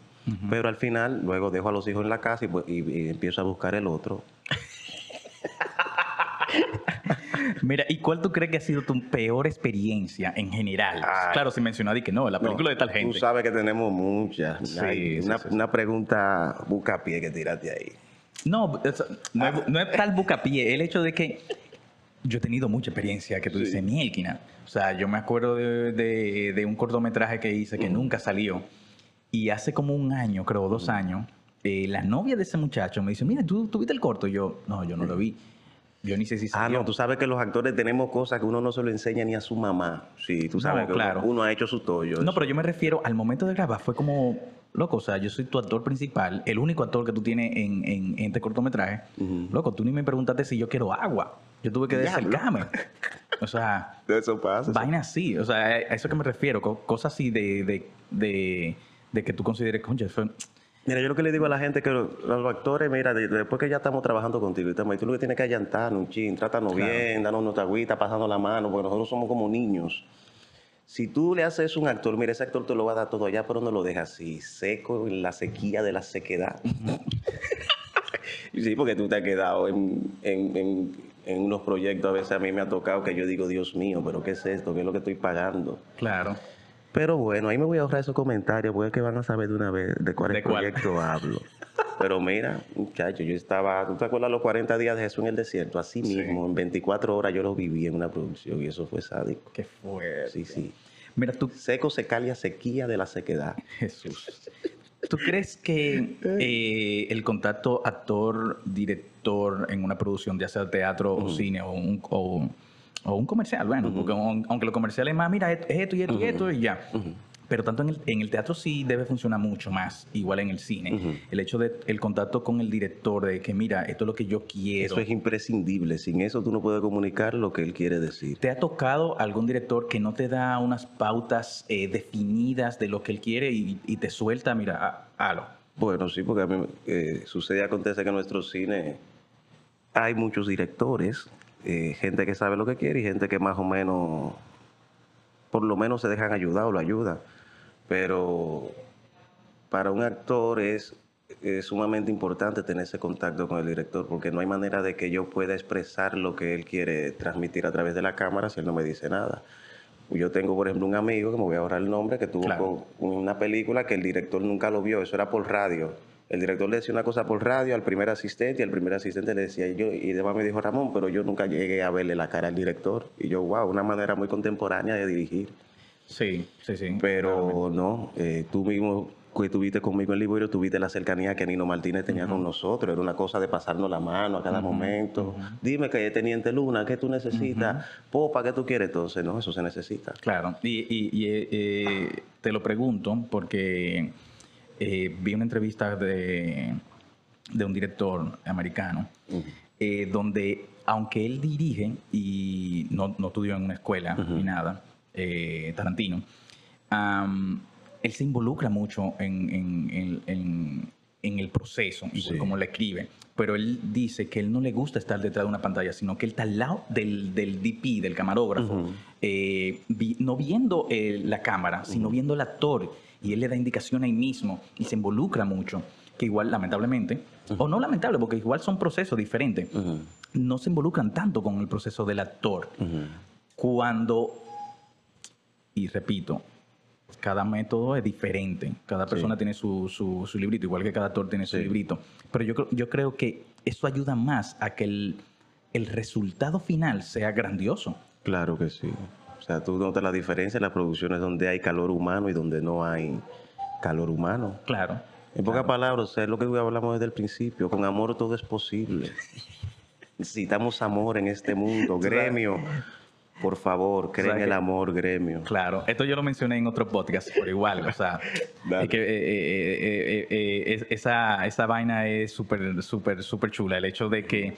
Pero al final, luego dejo a los hijos en la casa y, pues, y- y empiezo a buscar el otro.
Mira, ¿y cuál tú crees que ha sido tu peor experiencia en general?
Ay.
Claro, si mencionar y que no, la película de tal
Tú
gente.
sabes que tenemos muchas.
Sí, sí,
una,
sí, sí.
una pregunta bucapié que tiraste ahí.
No, eso- no, es, no es tal bucapié, el hecho de que yo he tenido mucha experiencia que tú dices, mielquina. O sea, yo me acuerdo de, de- de un cortometraje que hice que nunca salió. Y hace como un año, creo, dos años, eh, la novia de ese muchacho me dice, mira, ¿tú, ¿tú viste el corto? Y yo, no, yo no lo vi. Yo ni sé si
Ah,
salió.
no, tú sabes que los actores tenemos cosas que uno no se lo enseña ni a su mamá. Sí, tú sabes
No,
que
claro.
uno, uno ha hecho su tollo.
No, pero yo me refiero al momento de grabar, fue como, loco, o sea, yo soy tu actor principal, el único actor que tú tienes en, en- en este cortometraje. Loco, tú ni me preguntaste si yo quiero agua. Yo tuve que
Diablo.
descercarme. O sea,
Eso pasa.
vaina así. O sea, a eso que me refiero, co- cosas así de, de, de, de que tú consideres, concha, fue-
Mira, yo lo que le digo a la gente que los, los actores, mira, de- después que ya estamos trabajando contigo, y tú lo que tienes que allantarnos un chin, trátanos
Claro.
bien, danos nuestra agüita, pasando la mano, porque nosotros somos como niños. Si tú le haces un actor, mira, ese actor te lo va a dar todo allá, pero no lo deja así, seco, en la sequía de la sequedad. sí, porque tú te has quedado en, en, en, unos proyectos, a veces a mí me ha tocado que yo digo, Dios mío, pero ¿qué es esto? ¿Qué es lo que estoy pagando?
Claro.
Pero bueno, ahí me voy a ahorrar esos comentarios, porque es que van a saber de una vez de cuál, proyecto hablo. Pero mira, muchacho, yo estaba, ¿tú te acuerdas los 40 días de Jesús en el desierto? Así mismo, en 24 horas yo lo viví en una producción y eso fue sádico.
Qué fuerte.
Sí, sí.
Mira, tú...
Seco, secalia, sequía de la sequedad.
Jesús. ¿Tú crees que eh, el contacto actor-director en una producción, ya sea teatro o cine o un, o un comercial, bueno, porque aunque lo comercial es más, mira, es esto y esto y esto y ya. Pero tanto en el, en el, teatro sí debe funcionar mucho más, igual en el cine. El hecho de el contacto con el director, de que mira, esto es lo que yo quiero.
Eso es imprescindible. Sin eso tú no puedes comunicar lo que él quiere decir.
¿Te ha tocado algún director que no te da unas pautas eh, definidas de lo que él quiere y, te suelta, mira, halo?
Bueno, sí, porque a mí eh, sucede, acontece que en nuestro cine hay muchos directores eh, gente que sabe lo que quiere y gente que más o menos, por lo menos se dejan ayudar o lo ayuda. Pero para un actor es, sumamente importante tener ese contacto con el director porque no hay manera de que yo pueda expresar lo que él quiere transmitir a través de la cámara si él no me dice nada. Yo tengo, por ejemplo, un amigo, que me voy a ahorrar el nombre, que tuvo una película que el director nunca lo vio, eso era por radio el director le decía una cosa por radio al primer asistente y al primer asistente le decía yo, y además me dijo Ramón, pero yo nunca llegué a verle la cara al director. Y yo, wow, una manera muy contemporánea de dirigir.
Sí, sí, sí.
Pero no, eh, tú mismo que estuviste conmigo en Liborio, tuviste la cercanía que Nino Martínez tenía con nosotros. Era una cosa de pasarnos la mano a cada momento. Dime que Teniente Luna, ¿qué tú necesitas? Popa, ¿qué tú quieres? Entonces, no, eso se necesita.
Claro, y, y, eh, te lo pregunto porque eh, vi una entrevista de, un director americano eh, donde, aunque él dirige y no, no estudió en una escuela ni nada, eh, Tarantino, él se involucra mucho en, el proceso y cómo le escribe. Pero él dice que él no le gusta estar detrás de una pantalla, sino que él está al lado del, DP, del camarógrafo, no viendo la cámara, sino viendo el actor y él le da indicación ahí mismo y se involucra mucho, que igual lamentablemente, o no lamentable, porque igual son procesos diferentes, no se involucran tanto con el proceso del actor. Cuando, y repito, cada método es diferente, cada persona tiene su, su, librito, igual que cada actor tiene su librito, pero yo, yo creo que eso ayuda más a que el, el resultado final sea grandioso.
Claro que sí. O sea, tú notas la diferencia en las producciones donde hay calor humano y donde no hay calor humano.
Claro.
En pocas palabras, es lo que hablamos desde el principio, con amor todo es posible. Necesitamos amor en este mundo, gremio. Por favor, creen el amor, gremio.
Claro, esto yo lo mencioné en otro podcast, pero igual, o sea, es que eh, eh, eh, esa, esa vaina es súper, súper, súper chula. El hecho de que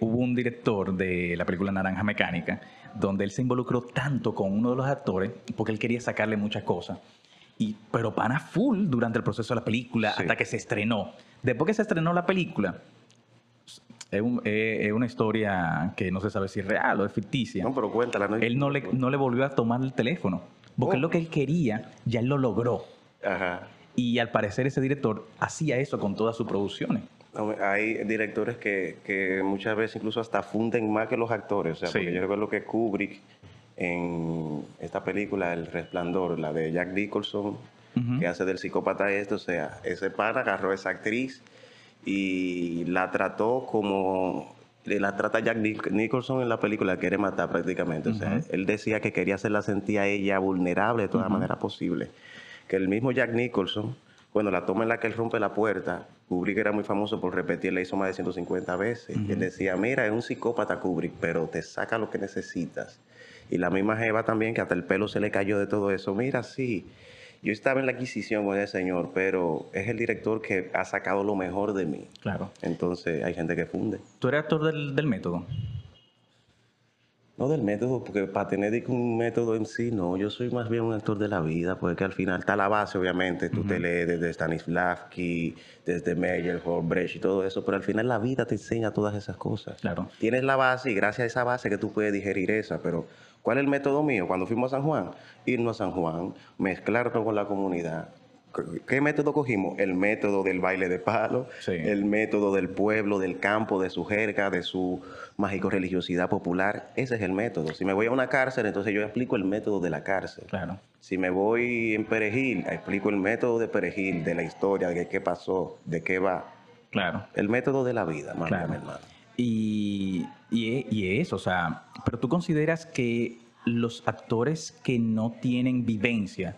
hubo un director de la película Naranja Mecánica donde él se involucró tanto con uno de los actores porque él quería sacarle muchas cosas. Y, pero pana full durante el proceso de la película hasta que se estrenó. Después que se estrenó la película, es, una historia que no se sabe si es real o es ficticia.
No, pero cuéntala. No
él no le, no le volvió a tomar el teléfono. Porque oh. lo que él quería, ya él lo logró.
Ajá.
Y al parecer ese director hacía eso con todas sus producciones.
Hay directores que, muchas veces incluso hasta funden más que los actores. O sea, porque yo recuerdo que Kubrick en esta película El Resplandor, la de Jack Nicholson, que hace del psicópata esto, o sea, ese pana agarró a esa actriz y la trató como la trata Jack Nicholson en la película, quiere matar prácticamente. O sea, él decía que quería hacerla sentir a ella vulnerable de toda manera posible. Que el mismo Jack Nicholson bueno, la toma en la que él rompe la puerta, Kubrick era muy famoso por repetir, le hizo más de 150 veces. Él decía, mira, es un psicópata Kubrick, pero te saca lo que necesitas. Y la misma Jeva también, que hasta el pelo se le cayó de todo eso. Mira, sí, yo estaba en la adquisición con ese señor, pero es el director que ha sacado lo mejor de mí.
Claro.
Entonces hay gente que funde.
¿Tú eres actor del, método?
No del método, porque para tener un método en sí, no. Yo soy más bien un actor de la vida, porque al final está la base, obviamente. Tú te lees desde Stanislavski, desde Meyerhold, Brecht y todo eso, pero al final la vida te enseña todas esas cosas.
Claro.
Tienes la base y gracias a esa base que tú puedes digerir esa, pero ¿cuál es el método mío? Cuando fuimos a San Juan, irnos a San Juan, mezclarnos con la comunidad, ¿Qué método cogimos? El método del baile de palo,
Sí.
el método del pueblo, del campo, de su jerga, de su mágico-religiosidad popular. Ese es el método. Si me voy a una cárcel, entonces yo explico el método de la cárcel.
Claro.
Si me voy en Perejil, explico el método de Perejil, de la historia, de qué pasó, de qué va.
Claro.
El método de la vida, más
Claro.
hermano.
Y, y, y eso, o sea, pero tú consideras que los actores que no tienen vivencia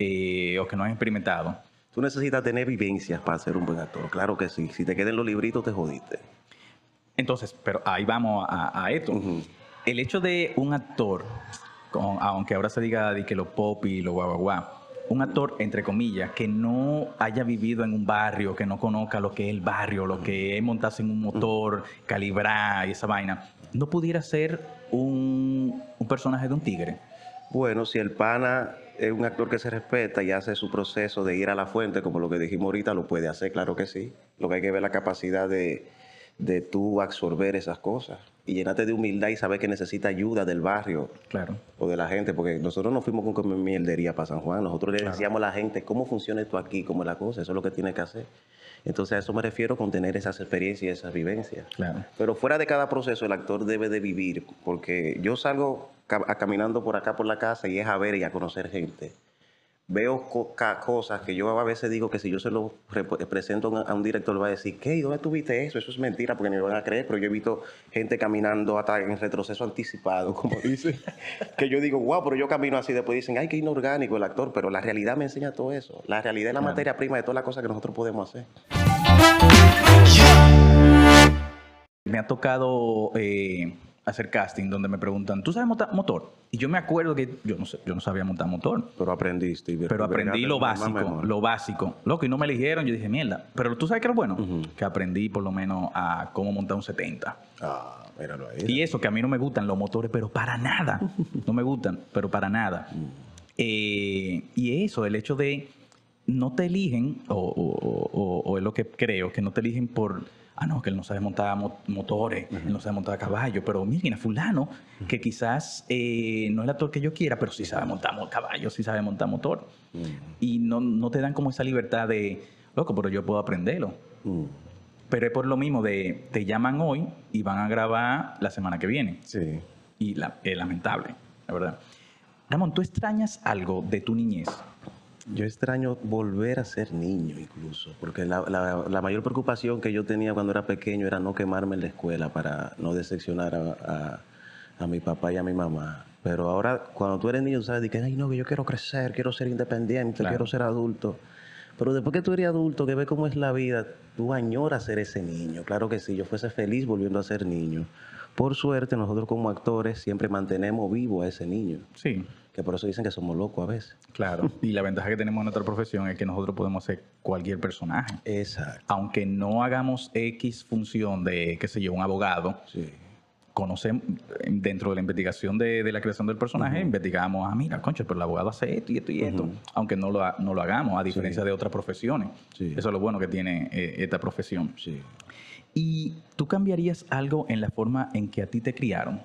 eh, o que no han experimentado,
Tú necesitas tener vivencias para ser un buen actor. Claro que sí. Si te quedan los libritos, te jodiste.
entonces, pero ahí vamos a, a esto. El hecho de un actor, con- aunque ahora se diga de que lo pop y lo guau, guau, guau, un actor, entre comillas, que no haya vivido en un barrio, que no conozca lo que es el barrio, lo que es montarse en un motor, calibrar y esa vaina, no pudiera ser un, un personaje de un tigre.
Bueno, si el pana es un actor que se respeta y hace su proceso de ir a la fuente, como lo que dijimos ahorita, lo puede hacer, claro que sí. Lo que hay que ver es la capacidad de, de tú absorber esas cosas y llenarte de humildad y saber que necesita ayuda del barrio
Claro.
o de la gente, porque nosotros no fuimos con mierdería para San Juan, nosotros le decíamos a la gente cómo funciona esto aquí, cómo es la cosa, eso es lo que tiene que hacer. Entonces a eso me refiero con tener esas experiencias y esas vivencias.
Claro.
Pero fuera de cada proceso, el actor debe de vivir, porque yo salgo caminando por acá por la casa y es a ver y a conocer gente. Veo co- cosas que yo a veces digo que si yo se lo presento a un, director, va a decir, ¿qué? ¿Y ¿Dónde tuviste eso? Eso es mentira, porque ni me van a creer, pero yo he visto gente caminando hasta en retroceso anticipado, como dicen, que yo digo, wow, pero yo camino así, después dicen, ay, qué inorgánico el actor, pero la realidad me enseña todo eso. La realidad es la
Claro.
materia prima de todas las cosas que nosotros podemos hacer.
Me ha tocado eh, hacer casting donde me preguntan, ¿tú sabes montar motor? Y yo me acuerdo que yo no sé, yo no sabía montar motor.
Pero aprendiste. y
Pero aprendí lo básico, lo básico. Loco, y no me eligieron, yo dije, mierda. Pero tú sabes que era bueno, que aprendí por lo menos a cómo montar un 70.
Ah, míralo ahí.
Y eso, que a mí no me gustan los motores, pero para nada. No me gustan, pero para nada. Eh, y eso, el hecho de no te eligen, o, o- o- o es lo que creo, que no te eligen por, ah, no, que él no sabe montar mo- motores, él no sabe montar caballo, pero miren, a fulano, que quizás eh, no es el actor que yo quiera, pero sí sabe montar mo- caballo, sí sabe montar motor. Y no, no te dan como esa libertad de, loco, pero yo puedo aprenderlo. Pero es por lo mismo de, te llaman hoy y van a grabar la semana que viene
Sí.
y la, es lamentable, la verdad. Ramón, ¿tú extrañas algo de tu niñez?
Yo extraño volver a ser niño incluso, porque la, la- la mayor preocupación que yo tenía cuando era pequeño era no quemarme en la escuela para no decepcionar a, a- a mi papá y a mi mamá. Pero ahora, cuando tú eres niño, sabes de que, ay, no, que yo quiero crecer, quiero ser independiente,
Claro.
quiero ser adulto. Pero después que tú eres adulto, que ves cómo es la vida, tú añoras ser ese niño. Claro que sí, yo fuese feliz volviendo a ser niño. Por suerte, nosotros como actores siempre mantenemos vivo a ese niño,
Sí,
que por eso dicen que somos locos a veces.
claro. y la ventaja que tenemos en nuestra profesión es que nosotros podemos ser cualquier personaje.
Exacto.
Aunque no hagamos X función de, qué sé yo, un abogado,
Sí.
conocemos, dentro de la investigación de, de la creación del personaje, investigamos, ah, mira, concha, pero el abogado hace esto y esto y esto, aunque no lo, ha- no lo hagamos, a diferencia de otras profesiones.
Sí.
Eso es lo bueno que tiene eh, esta profesión.
Sí.
¿Y tú cambiarías algo en la forma en que a ti te criaron?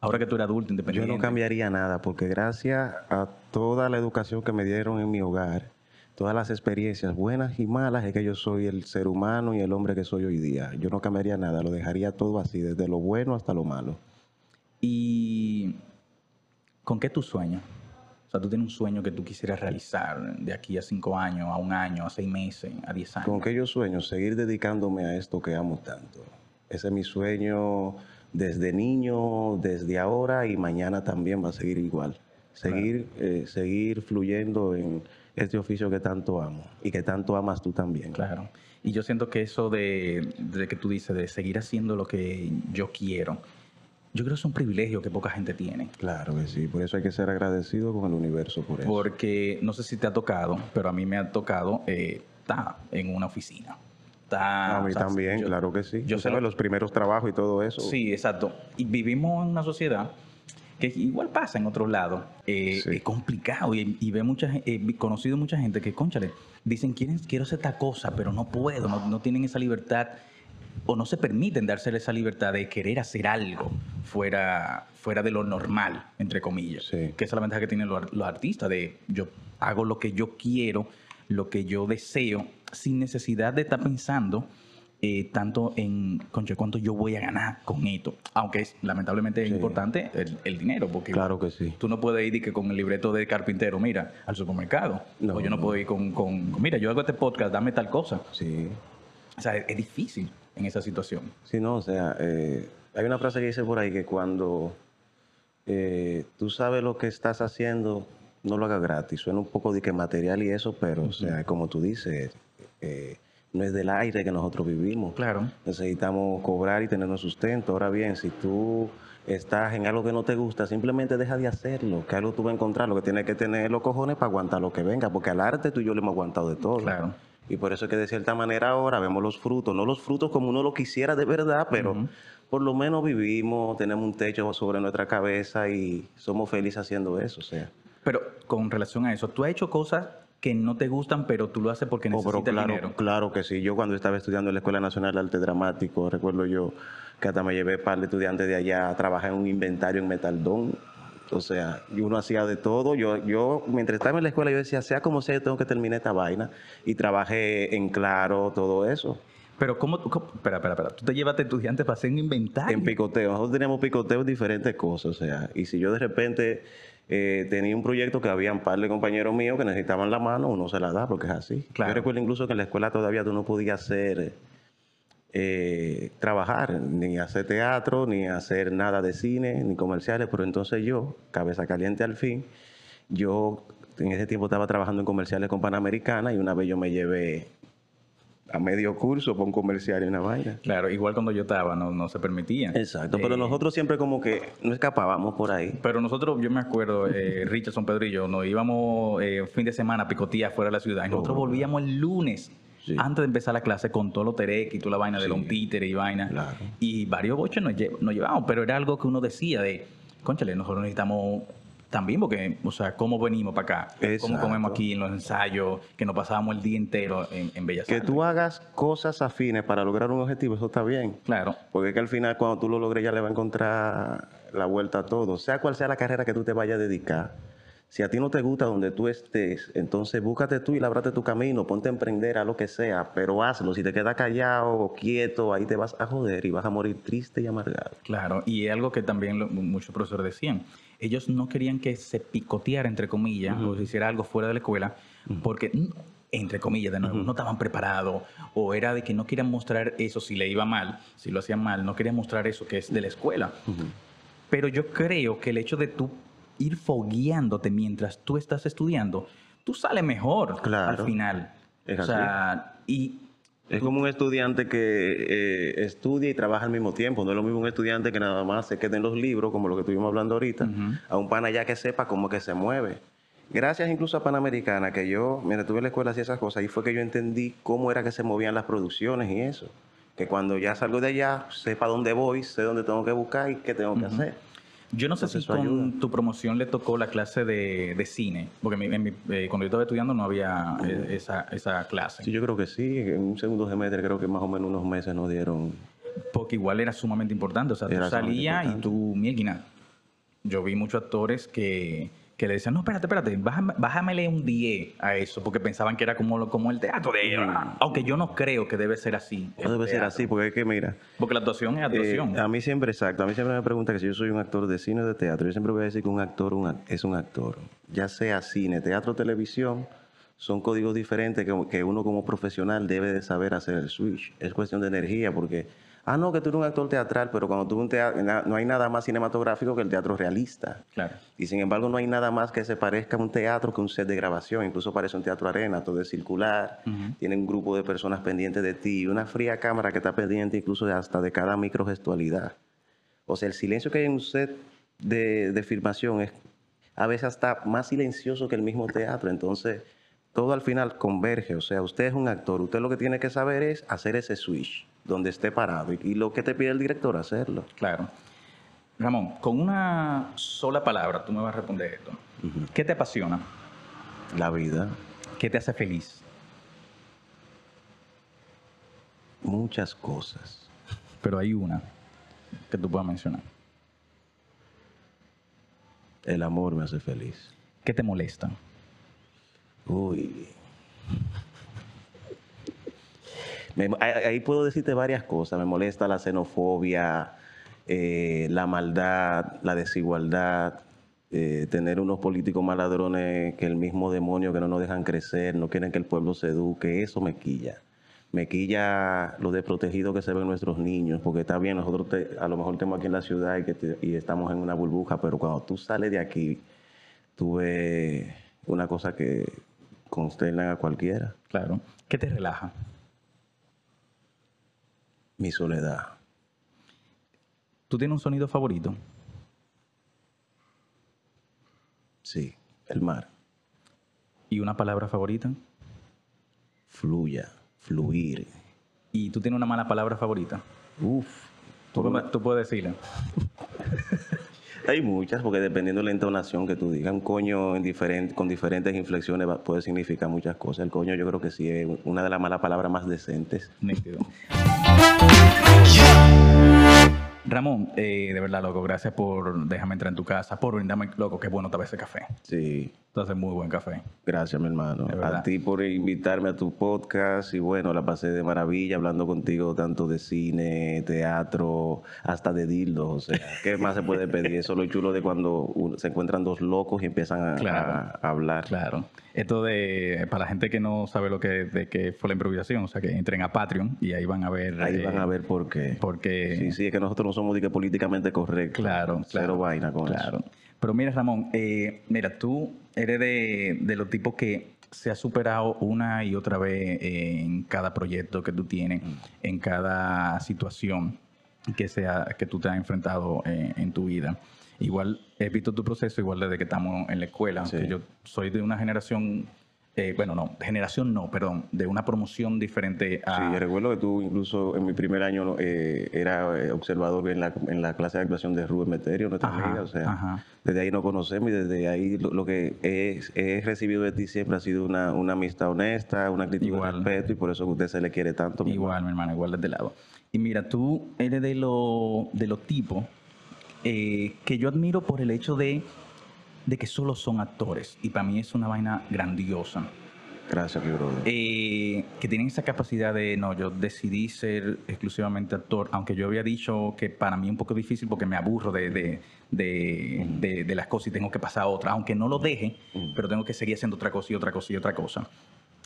Ahora que tú eres adulto,
Yo
independiente.
no cambiaría nada porque gracias a toda la educación que me dieron en mi hogar, todas las experiencias buenas y malas, es que yo soy el ser humano y el hombre que soy hoy día. Yo no cambiaría nada, lo dejaría todo así, desde lo bueno hasta lo malo.
¿Y con qué tú sueñas? O sea, tú tienes un sueño que tú quisieras realizar de aquí a cinco años, a un año, a seis meses, a diez años.
Con que yo sueño seguir dedicándome a esto que amo tanto. Ese es mi sueño desde niño, desde ahora y mañana también va a seguir igual. Seguir, eh, seguir fluyendo en este oficio que tanto amo y que tanto amas tú también.
Claro. Y yo siento que eso de, de que tú dices, de seguir haciendo lo que yo quiero, yo creo que es un privilegio que poca gente tiene.
Claro que sí, por eso hay que ser agradecido con el universo por eso.
Porque no sé si te ha tocado, pero a mí me ha tocado eh, estar en una oficina.
A mí
o sea,
también,
yo-
claro que sí.
yo
Tú
sé lo-
los primeros trabajos y todo eso.
Sí, exacto. Y vivimos en una sociedad que igual pasa en otros lados. Eh, Es complicado y, y ve mucha, he conocido mucha gente que, conchale, dicen, quieren, quiero hacer esta cosa, pero no puedo, no, no tienen esa libertad o no se permiten darse esa libertad de querer hacer algo fuera, fuera de lo normal, entre comillas. Que es la ventaja que tienen los, los, artistas, de yo hago lo que yo quiero, lo que yo deseo, sin necesidad de estar pensando eh, tanto en conche, cuánto yo voy a ganar con esto. Aunque es lamentablemente es importante el, dinero, porque
claro que sí.
tú no puedes ir que con el libreto de carpintero, mira, al supermercado. o yo no, puedo ir con, con, mira, yo hago este podcast, dame tal cosa.
Sí.
O sea, es, difícil en esa situación.
Sí, no, o sea, eh, hay una frase que dice por ahí que cuando eh, tú sabes lo que estás haciendo, no lo hagas gratis. Suena un poco de que material y eso, pero, o sea, como tú dices, eh, no es del aire que nosotros vivimos.
Claro.
Necesitamos cobrar y tener un sustento. Ahora bien, si tú estás en algo que no te gusta, simplemente deja de hacerlo, que algo tú vas a encontrar. Lo que tienes que tener los cojones para aguantar lo que venga, porque al arte tú y yo le hemos aguantado de todo.
Claro.
Y por eso es que de cierta manera ahora vemos los frutos, no los frutos como uno lo quisiera de verdad, pero por lo menos vivimos, tenemos un techo sobre nuestra cabeza y somos felices haciendo eso, o sea.
Pero con relación a eso, ¿tú has hecho cosas que no te gustan, pero tú lo haces porque oh, necesitas
claro,
dinero.
Claro que sí. Yo cuando estaba estudiando en la Escuela Nacional de Arte Dramático, recuerdo yo que hasta me llevé un par de estudiantes de allá a trabajar en un inventario en Metaldón. O sea, uno hacía de todo. Yo, yo, mientras estaba en la escuela, yo decía, sea como sea, yo tengo que terminar esta vaina. Y trabajé en claro, todo eso.
Pero ¿cómo, espera, espera, espera, tú te llevaste estudiantes para hacer un inventario.
En picoteo, nosotros teníamos picoteos diferentes cosas, o sea, y si yo de repente eh, tenía un proyecto que había un par de compañeros míos que necesitaban la mano, uno se la da porque es así. Yo recuerdo incluso que en la escuela todavía tú no podías hacer, eh, trabajar, ni hacer teatro, ni hacer nada de cine, ni comerciales, pero entonces yo, cabeza caliente al fin, yo en ese tiempo estaba trabajando en comerciales con Panamericana y una vez yo me llevé a medio curso para un comercial y una vaina.
Claro, igual cuando yo estaba, no, no se permitía.
Exacto, pero eh, nosotros siempre como que no escapábamos por ahí.
Pero nosotros, yo me acuerdo, eh, Richardson, Pedro y yo, nos íbamos eh, fin de semana a picotía fuera de la ciudad y nosotros oh. volvíamos el lunes. Antes de empezar la clase con todo lo terek y toda la vaina de los títeres y vaina.
Claro.
Y varios boches nos, nos llevábamos, pero era algo que uno decía de, conchale, nosotros necesitamos también, porque, o sea, cómo venimos para acá, cómo comemos aquí en los ensayos, que nos pasábamos el día entero en, en Bellas
Que tú hagas cosas afines para lograr un objetivo, eso está bien.
Claro.
Porque es que al final, cuando tú lo logres, ya le va a encontrar la vuelta a todo. Sea cual sea la carrera que tú te vayas a dedicar. Si a ti no te gusta donde tú estés, entonces búscate tú y labrate tu camino, ponte a emprender a lo que sea, pero hazlo. Si te quedas callado o quieto, ahí te vas a joder y vas a morir triste y amargado.
Claro, y es algo que también muchos profesores decían ellos no querían que se picoteara, entre comillas, o se hiciera algo fuera de la escuela, porque, entre comillas, de nuevo, no estaban preparados, o era de que no querían mostrar eso si le iba mal, si lo hacían mal, no querían mostrar eso que es de la escuela. Pero yo creo que el hecho de tú ir fogueándote mientras tú estás estudiando, tú sales mejor al final. o sea, y
es como un estudiante que eh, estudia y trabaja al mismo tiempo. No es lo mismo un estudiante que nada más se quede en los libros, como lo que estuvimos hablando ahorita, a un pana ya que sepa cómo que se mueve. Gracias incluso a Panamericana, que yo, mientras tuve en la escuela, hacía esas cosas, ahí fue que yo entendí cómo era que se movían las producciones y eso. Que cuando ya salgo de allá, sepa dónde voy, sé dónde tengo que buscar y qué tengo que hacer.
Yo no sé si con tu promoción le tocó la clase de, cine, porque eh, cuando yo estaba estudiando no había eh, esa, esa, clase.
Sí, yo creo que sí. En un segundo semestre creo que más o menos unos meses nos dieron.
Porque igual era sumamente importante. O sea, tú salías y tú, mielquina. Yo vi muchos actores que que le decían, no, espérate, espérate, bájame, bájamele un 10 a eso, porque pensaban que era como, como el teatro de... Aunque yo no creo que debe ser así.
No debe ser así, porque es que mira...
Porque la actuación es actuación.
Eh, a mí siempre, exacto, a mí siempre me preguntan que si yo soy un actor de cine o de teatro, yo siempre voy a decir que un actor es un actor. Ya sea cine, teatro, televisión, son códigos diferentes que, que uno como profesional debe de saber hacer el switch. Es cuestión de energía, porque ah, no, que tú eres un actor teatral, pero cuando tú un teatro, no hay nada más cinematográfico que el teatro realista.
Claro.
Y sin embargo, no hay nada más que se parezca a un teatro que un set de grabación. Incluso parece un teatro arena, todo es circular, tiene un grupo de personas pendientes de ti, una fría cámara que está pendiente incluso hasta de cada microgestualidad. O sea, el silencio que hay en un set de, de filmación es a veces hasta más silencioso que el mismo teatro. Entonces, todo al final converge. O sea, usted es un actor, usted lo que tiene que saber es hacer ese switch donde esté parado y, lo que te pide el director hacerlo.
Claro. Ramón, con una sola palabra tú me vas a responder esto. ¿Qué te apasiona?
La vida.
¿Qué te hace feliz?
Muchas cosas.
Pero hay una que tú puedas mencionar.
El amor me hace feliz.
¿Qué te molesta?
Uy. Ahí puedo decirte varias cosas. Me molesta la xenofobia, eh, la maldad, la desigualdad, eh, tener unos políticos maladrones que el mismo demonio que no nos dejan crecer, no quieren que el pueblo se eduque, eso me quilla. Me quilla lo desprotegido que se ven nuestros niños, porque está bien, nosotros a lo mejor estamos aquí en la ciudad y, y estamos en una burbuja, pero cuando tú sales de aquí, tú ves una cosa que consterna a cualquiera.
Claro. ¿Qué te relaja?
Mi soledad.
¿Tú tienes un sonido favorito?
Sí, el mar.
¿Y una palabra favorita?
Fluya, fluir.
¿Y tú tienes una mala palabra favorita?
Uf.
¿Tú, puedes decirla?
Hay muchas, porque dependiendo de la entonación que tú digas, un coño en con diferentes inflexiones puede significar muchas cosas. El coño yo creo que sí es una de las malas palabras más decentes.
Nítido. Ramón, eh, de verdad, loco, gracias por dejarme entrar en tu casa, por brindarme, loco, qué bueno te ese café.
Sí.
Tú haces muy buen café.
Gracias, mi hermano. A ti por invitarme a tu podcast y bueno, la pasé de maravilla hablando contigo tanto de cine, teatro, hasta de dildos. O sea, ¿qué más se puede pedir? Eso es lo chulo de cuando se encuentran dos locos y empiezan a, hablar.
Claro. Esto de, para la gente que no sabe lo que, de qué fue la improvisación, o sea, que entren a Patreon y ahí van a ver.
Ahí van a ver por qué.
Porque.
Sí, sí, es que nosotros no somos políticamente correctos.
Claro.
Cero vaina con
claro. Pero mira, Ramón, eh, mira, tú eres de, los tipos que se ha superado una y otra vez en cada proyecto que tú tienes, mm. en cada situación que, sea, que tú te has enfrentado eh, en tu vida. Igual he visto tu proceso, igual desde que estamos en la escuela, aunque yo soy de una generación eh, bueno, no, generación no, perdón, de una promoción diferente
a... Sí, recuerdo que tú incluso en mi primer año eh, era eh, observador en la, en la clase de actuación de Rubén Meterio, nuestra amiga, o sea, desde ahí nos conocemos y desde ahí lo, que he, recibido de ti siempre ha sido una, amistad honesta, una actitud de respeto y por eso usted se le quiere tanto.
igual, mi hermano, igual desde lado. Y mira, tú eres de los de los tipos que yo admiro por el hecho de de que solo son actores. Y para mí es una vaina grandiosa.
Gracias, mi brother.
Eh, que tienen esa capacidad de, no, yo decidí ser exclusivamente actor, aunque yo había dicho que para mí es un poco difícil porque me aburro de, de, de, de, las cosas y tengo que pasar a otra, aunque no lo deje, pero tengo que seguir haciendo otra cosa y otra cosa y otra cosa.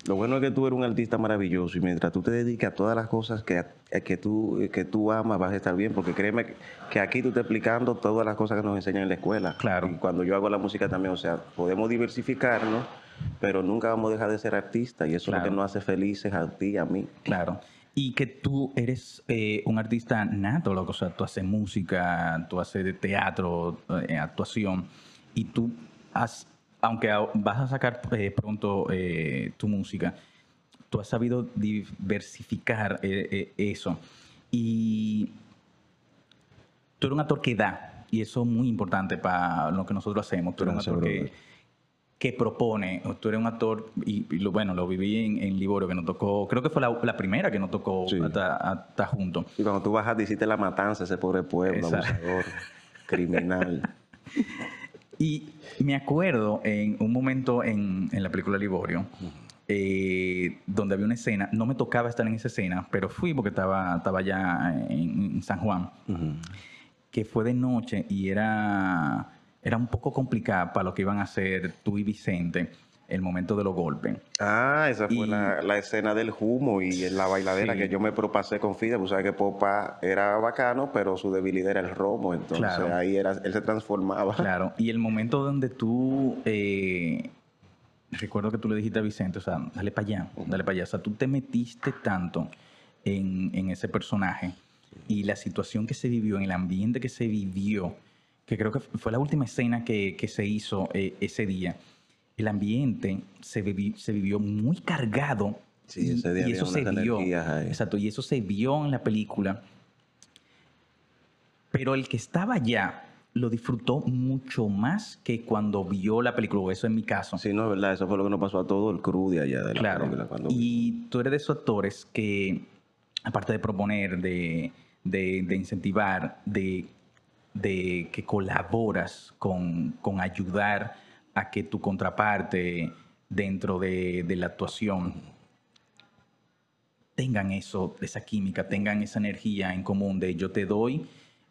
Lo bueno es que tú eres un artista maravilloso y mientras tú te dedicas a todas las cosas que, que, tú, que tú amas, vas a estar bien, porque créeme que aquí tú estás explicando todas las cosas que nos enseñan en la escuela.
Claro.
Y cuando yo hago la música también, o sea, podemos diversificarnos, pero nunca vamos a dejar de ser artistas y eso es lo que nos hace felices a ti y a mí.
Claro. Y que tú eres eh, un artista nato, loco. O sea, tú haces música, tú haces teatro, eh, actuación, y tú has aunque vas a sacar eh, pronto eh, tu música, tú has sabido diversificar eh, eso. Y tú eres un actor que da, y eso es muy importante para lo que nosotros hacemos. Tú eres un actor que, propone, tú eres un actor, y, lo, bueno, lo viví en, en, Liborio, que nos tocó, creo que fue la, primera que nos tocó hasta, juntos.
Y cuando tú bajas, hiciste la matanza, ese pobre pueblo, abusador, criminal.
Y me acuerdo en un momento en, la película Liborio, eh, donde había una escena, no me tocaba estar en esa escena, pero fui porque estaba, estaba allá en, San Juan, que fue de noche y era, era un poco complicada para lo que iban a hacer tú y Vicente el momento de los golpes.
Ah, esa fue la, escena del humo y en la bailadera que yo me propasé con Fide. Pues sabes que Popa era bacano, pero su debilidad era el romo. Entonces ahí era, él se transformaba.
Claro, y el momento donde tú. Eh, recuerdo que tú le dijiste a Vicente, o sea, dale para allá, dale para allá. O sea, tú te metiste tanto en, ese personaje y la situación que se vivió, en el ambiente que se vivió, que creo que fue la última escena que, se hizo eh, ese día el ambiente se, se vivió muy cargado.
y, eso se
vio. Exacto, y eso se vio en la película. Pero el que estaba allá lo disfrutó mucho más que cuando vio la película, eso en mi caso.
Sí, no es verdad, eso fue lo que nos pasó a todo el crew de allá de la
Claro.
película. Cuando...
Y tú eres de esos actores que, aparte de proponer, de, de- de incentivar, de, de que colaboras con, con ayudar a que tu contraparte dentro de, de la actuación tengan eso, esa química, tengan esa energía en común de yo te doy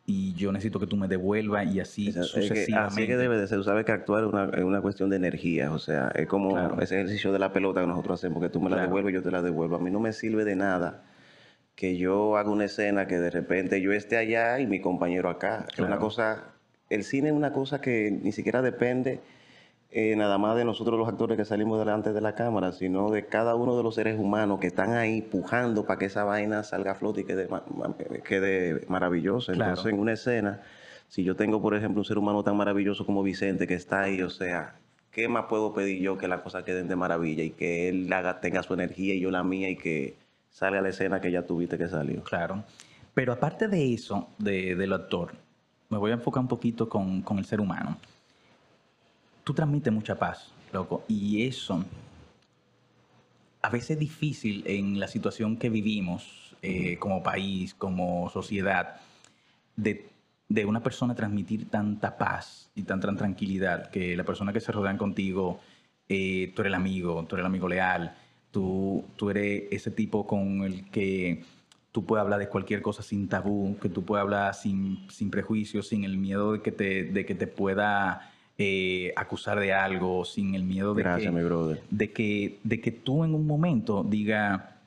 y yo necesito que tú me devuelvas y así sucesivamente.
así que debe de ser. Tú sabes que actuar es una, es una cuestión de energía. O sea, es como
Claro.
ese ejercicio de la pelota que nosotros hacemos, que tú me la
Claro.
devuelves y yo te la devuelvo. A mí no me sirve de nada que yo haga una escena que de repente yo esté allá y mi compañero acá. Es una cosa, el cine es una cosa que ni siquiera depende eh, nada más de nosotros los actores que salimos delante de la cámara, sino de cada uno de los seres humanos que están ahí pujando para que esa vaina salga a flote y quede, quede maravillosa.
Claro.
Entonces, en una escena, si yo tengo, por ejemplo, un ser humano tan maravilloso como Vicente que está ahí, o sea, ¿qué más puedo pedir yo que las cosas queden de maravilla y que él haga, tenga su energía y yo la mía y que salga la escena que ya tuviste que salió?
Claro. Pero aparte de eso, de, del actor, me voy a enfocar un poquito con, con el ser humano. Tú transmites mucha paz, loco. Y eso a veces es difícil en la situación que vivimos eh, como país, como sociedad, de, de una persona transmitir tanta paz y tanta tranquilidad, que la persona que se rodean contigo, eh, tú eres el amigo, tú eres el amigo leal, tú, tú eres ese tipo con el que tú puedes hablar de cualquier cosa sin tabú, que tú puedes hablar sin, sin prejuicios, sin el miedo de que te, de que te pueda eh, acusar de algo, sin el miedo de
Gracias,
que
mi brother.
de que, de que tú en un momento diga,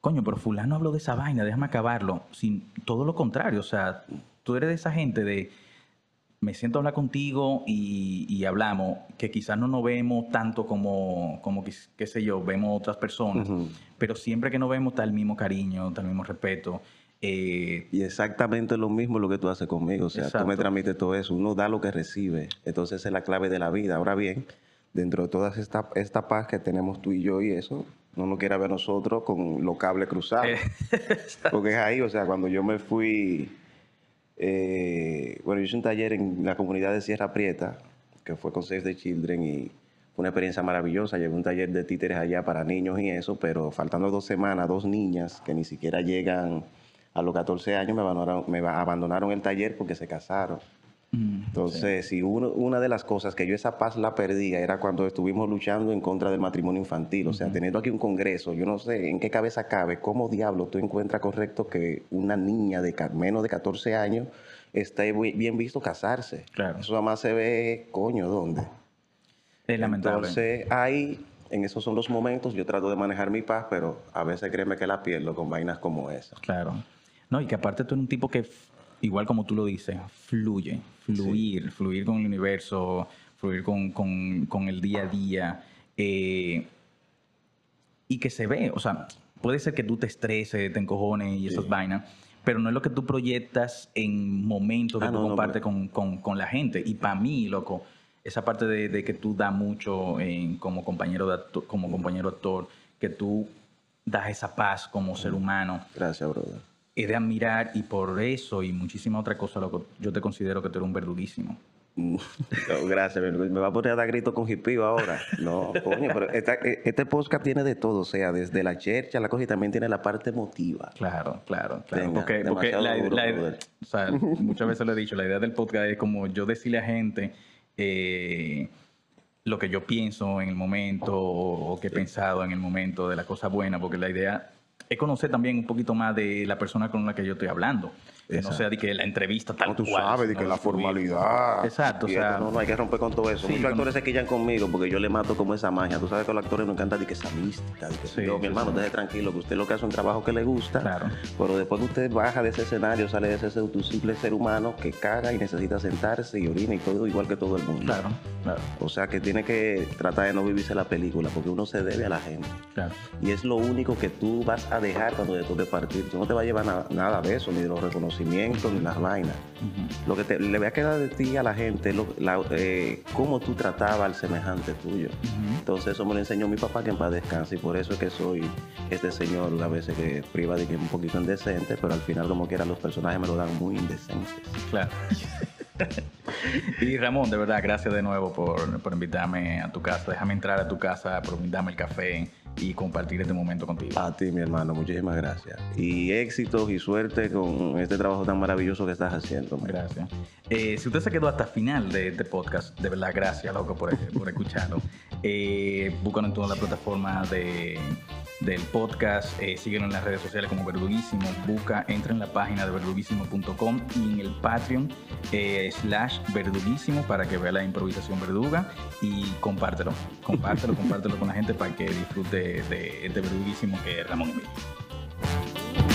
coño, pero fulano habló de esa vaina, déjame acabarlo. Sin, todo lo contrario, o sea, tú eres de esa gente de, me siento a hablar contigo y, y hablamos, que quizás no nos vemos tanto como, como qué, qué sé yo, vemos otras personas, pero siempre que nos vemos está el mismo cariño, está el mismo respeto. Eh,
Y exactamente lo mismo lo que tú haces conmigo. O sea, tú me transmites todo eso. Uno da lo que recibe. Entonces esa es la clave de la vida. Ahora bien, dentro de toda esta, esta paz que tenemos tú y yo y eso, no nos quiera ver nosotros con los cables cruzados.
Eh,
Porque es ahí, o sea, cuando yo me fui, eh, bueno, yo hice un taller en la comunidad de Sierra Prieta, que fue con Save the Children y fue una experiencia maravillosa. Llevé un taller de títeres allá para niños y eso, pero faltando dos semanas, dos niñas que ni siquiera llegan a los 14 años me abandonaron, me abandonaron el taller porque se casaron.
mm,
Entonces, si uno- una de las cosas que yo esa paz la perdía era cuando estuvimos luchando en contra del matrimonio infantil. O sea, teniendo aquí un congreso, yo no sé en qué cabeza cabe, cómo diablo tú encuentras correcto que una niña de menos de 14 años esté bien visto casarse.
Claro.
Eso además se ve, coño, ¿dónde?
es lamentable.
Entonces, ahí, en esos son los momentos, yo trato de manejar mi paz, pero a veces créeme que la pierdo con vainas como esa.
Claro. No, y que aparte tú eres un tipo que, igual como tú lo dices, fluye, fluir, fluir con el universo, fluir con, con- con el día a día. eh, y que se ve, o sea, puede ser que tú te estreses, te encojones y esas
Sí.
vainas, pero no es lo que tú proyectas en momentos que
Ah,
tú
no, no,
compartes con, con- con la gente. Y para mí, loco, esa parte de, de que tú das mucho en- como, compañero de como compañero actor, que tú das esa paz como ser humano
Gracias, brother.
Es de admirar y por eso y muchísimas otras cosas, loco, yo te considero que tú eres un verduguísimo.
No, gracias, me, va a poner a dar grito con hipío ahora. No, coño, pero esta- eh, este podcast tiene de todo, o sea, desde la chercha, la cosa y también tiene la parte emotiva.
Claro, claro, claro.
Venga,
porque porque
demasiado
la,
duro,
la-
brother.
o sea, muchas veces lo he dicho, la idea del podcast es como yo decirle a gente eh, lo que yo pienso en el momento o, o que he pensado en el momento de la cosa buena, porque la idea es conocer también un poquito más de la persona con la que yo estoy hablando. Que no
Exacto.
sea de que la entrevista tal
No, tú
cual,
sabes, de que la formalidad.
Exacto, o sea-
no, no hay que romper con todo eso.
Sí,
Muchos actores se quillan conmigo porque yo le mato como esa magia. Tú sabes que a los actores nos encanta de que esa mística. de que
Sí,
yo, mi hermano, deje tranquilo, que usted lo que hace es un trabajo que le gusta.
Claro.
Pero después que usted baja de ese escenario, sale de ese ser- un simple ser humano que caga y necesita sentarse y orina y todo igual que todo el mundo.
Claro, claro,
O sea que tiene que tratar de no vivirse la película porque uno se debe a la gente.
claro.
Y es lo único que tú vas a dejar cuando después de partir. Tú no te vas a llevar na- nada de eso, ni de los reconocimientos ni las vainas. Lo que le voy a quedar de ti a la gente, lo, eh, cómo tú tratabas al semejante tuyo. Entonces eso me lo enseñó mi papá que en paz descanse y por eso es que soy este señor a veces que priva de que es un poquito indecente, pero al final como quiera los personajes me lo dan muy indecentes.
Claro. y Ramón, de verdad, gracias de nuevo por, por, invitarme a tu casa. Déjame entrar a tu casa por invitarme el café y compartir este momento contigo.
A ti, mi hermano, muchísimas gracias. Y éxitos y suerte con este trabajo tan maravilloso que estás haciendo.
Gracias. Eh, si usted se quedó hasta el final de este podcast, de verdad, gracias, loco, por, por escucharlo. Eh, búscalo en todas las plataformas de del podcast. Eh, síguenos en las redes sociales como Verduguísimo. Busca, entra en la página de verduguísimo.com y en el Patreon eh, slash verduguísimo para que vea la improvisación verduga y compártelo. Compártelo, compártelo con la gente para que disfrute de, de, de que Ramón Emilio.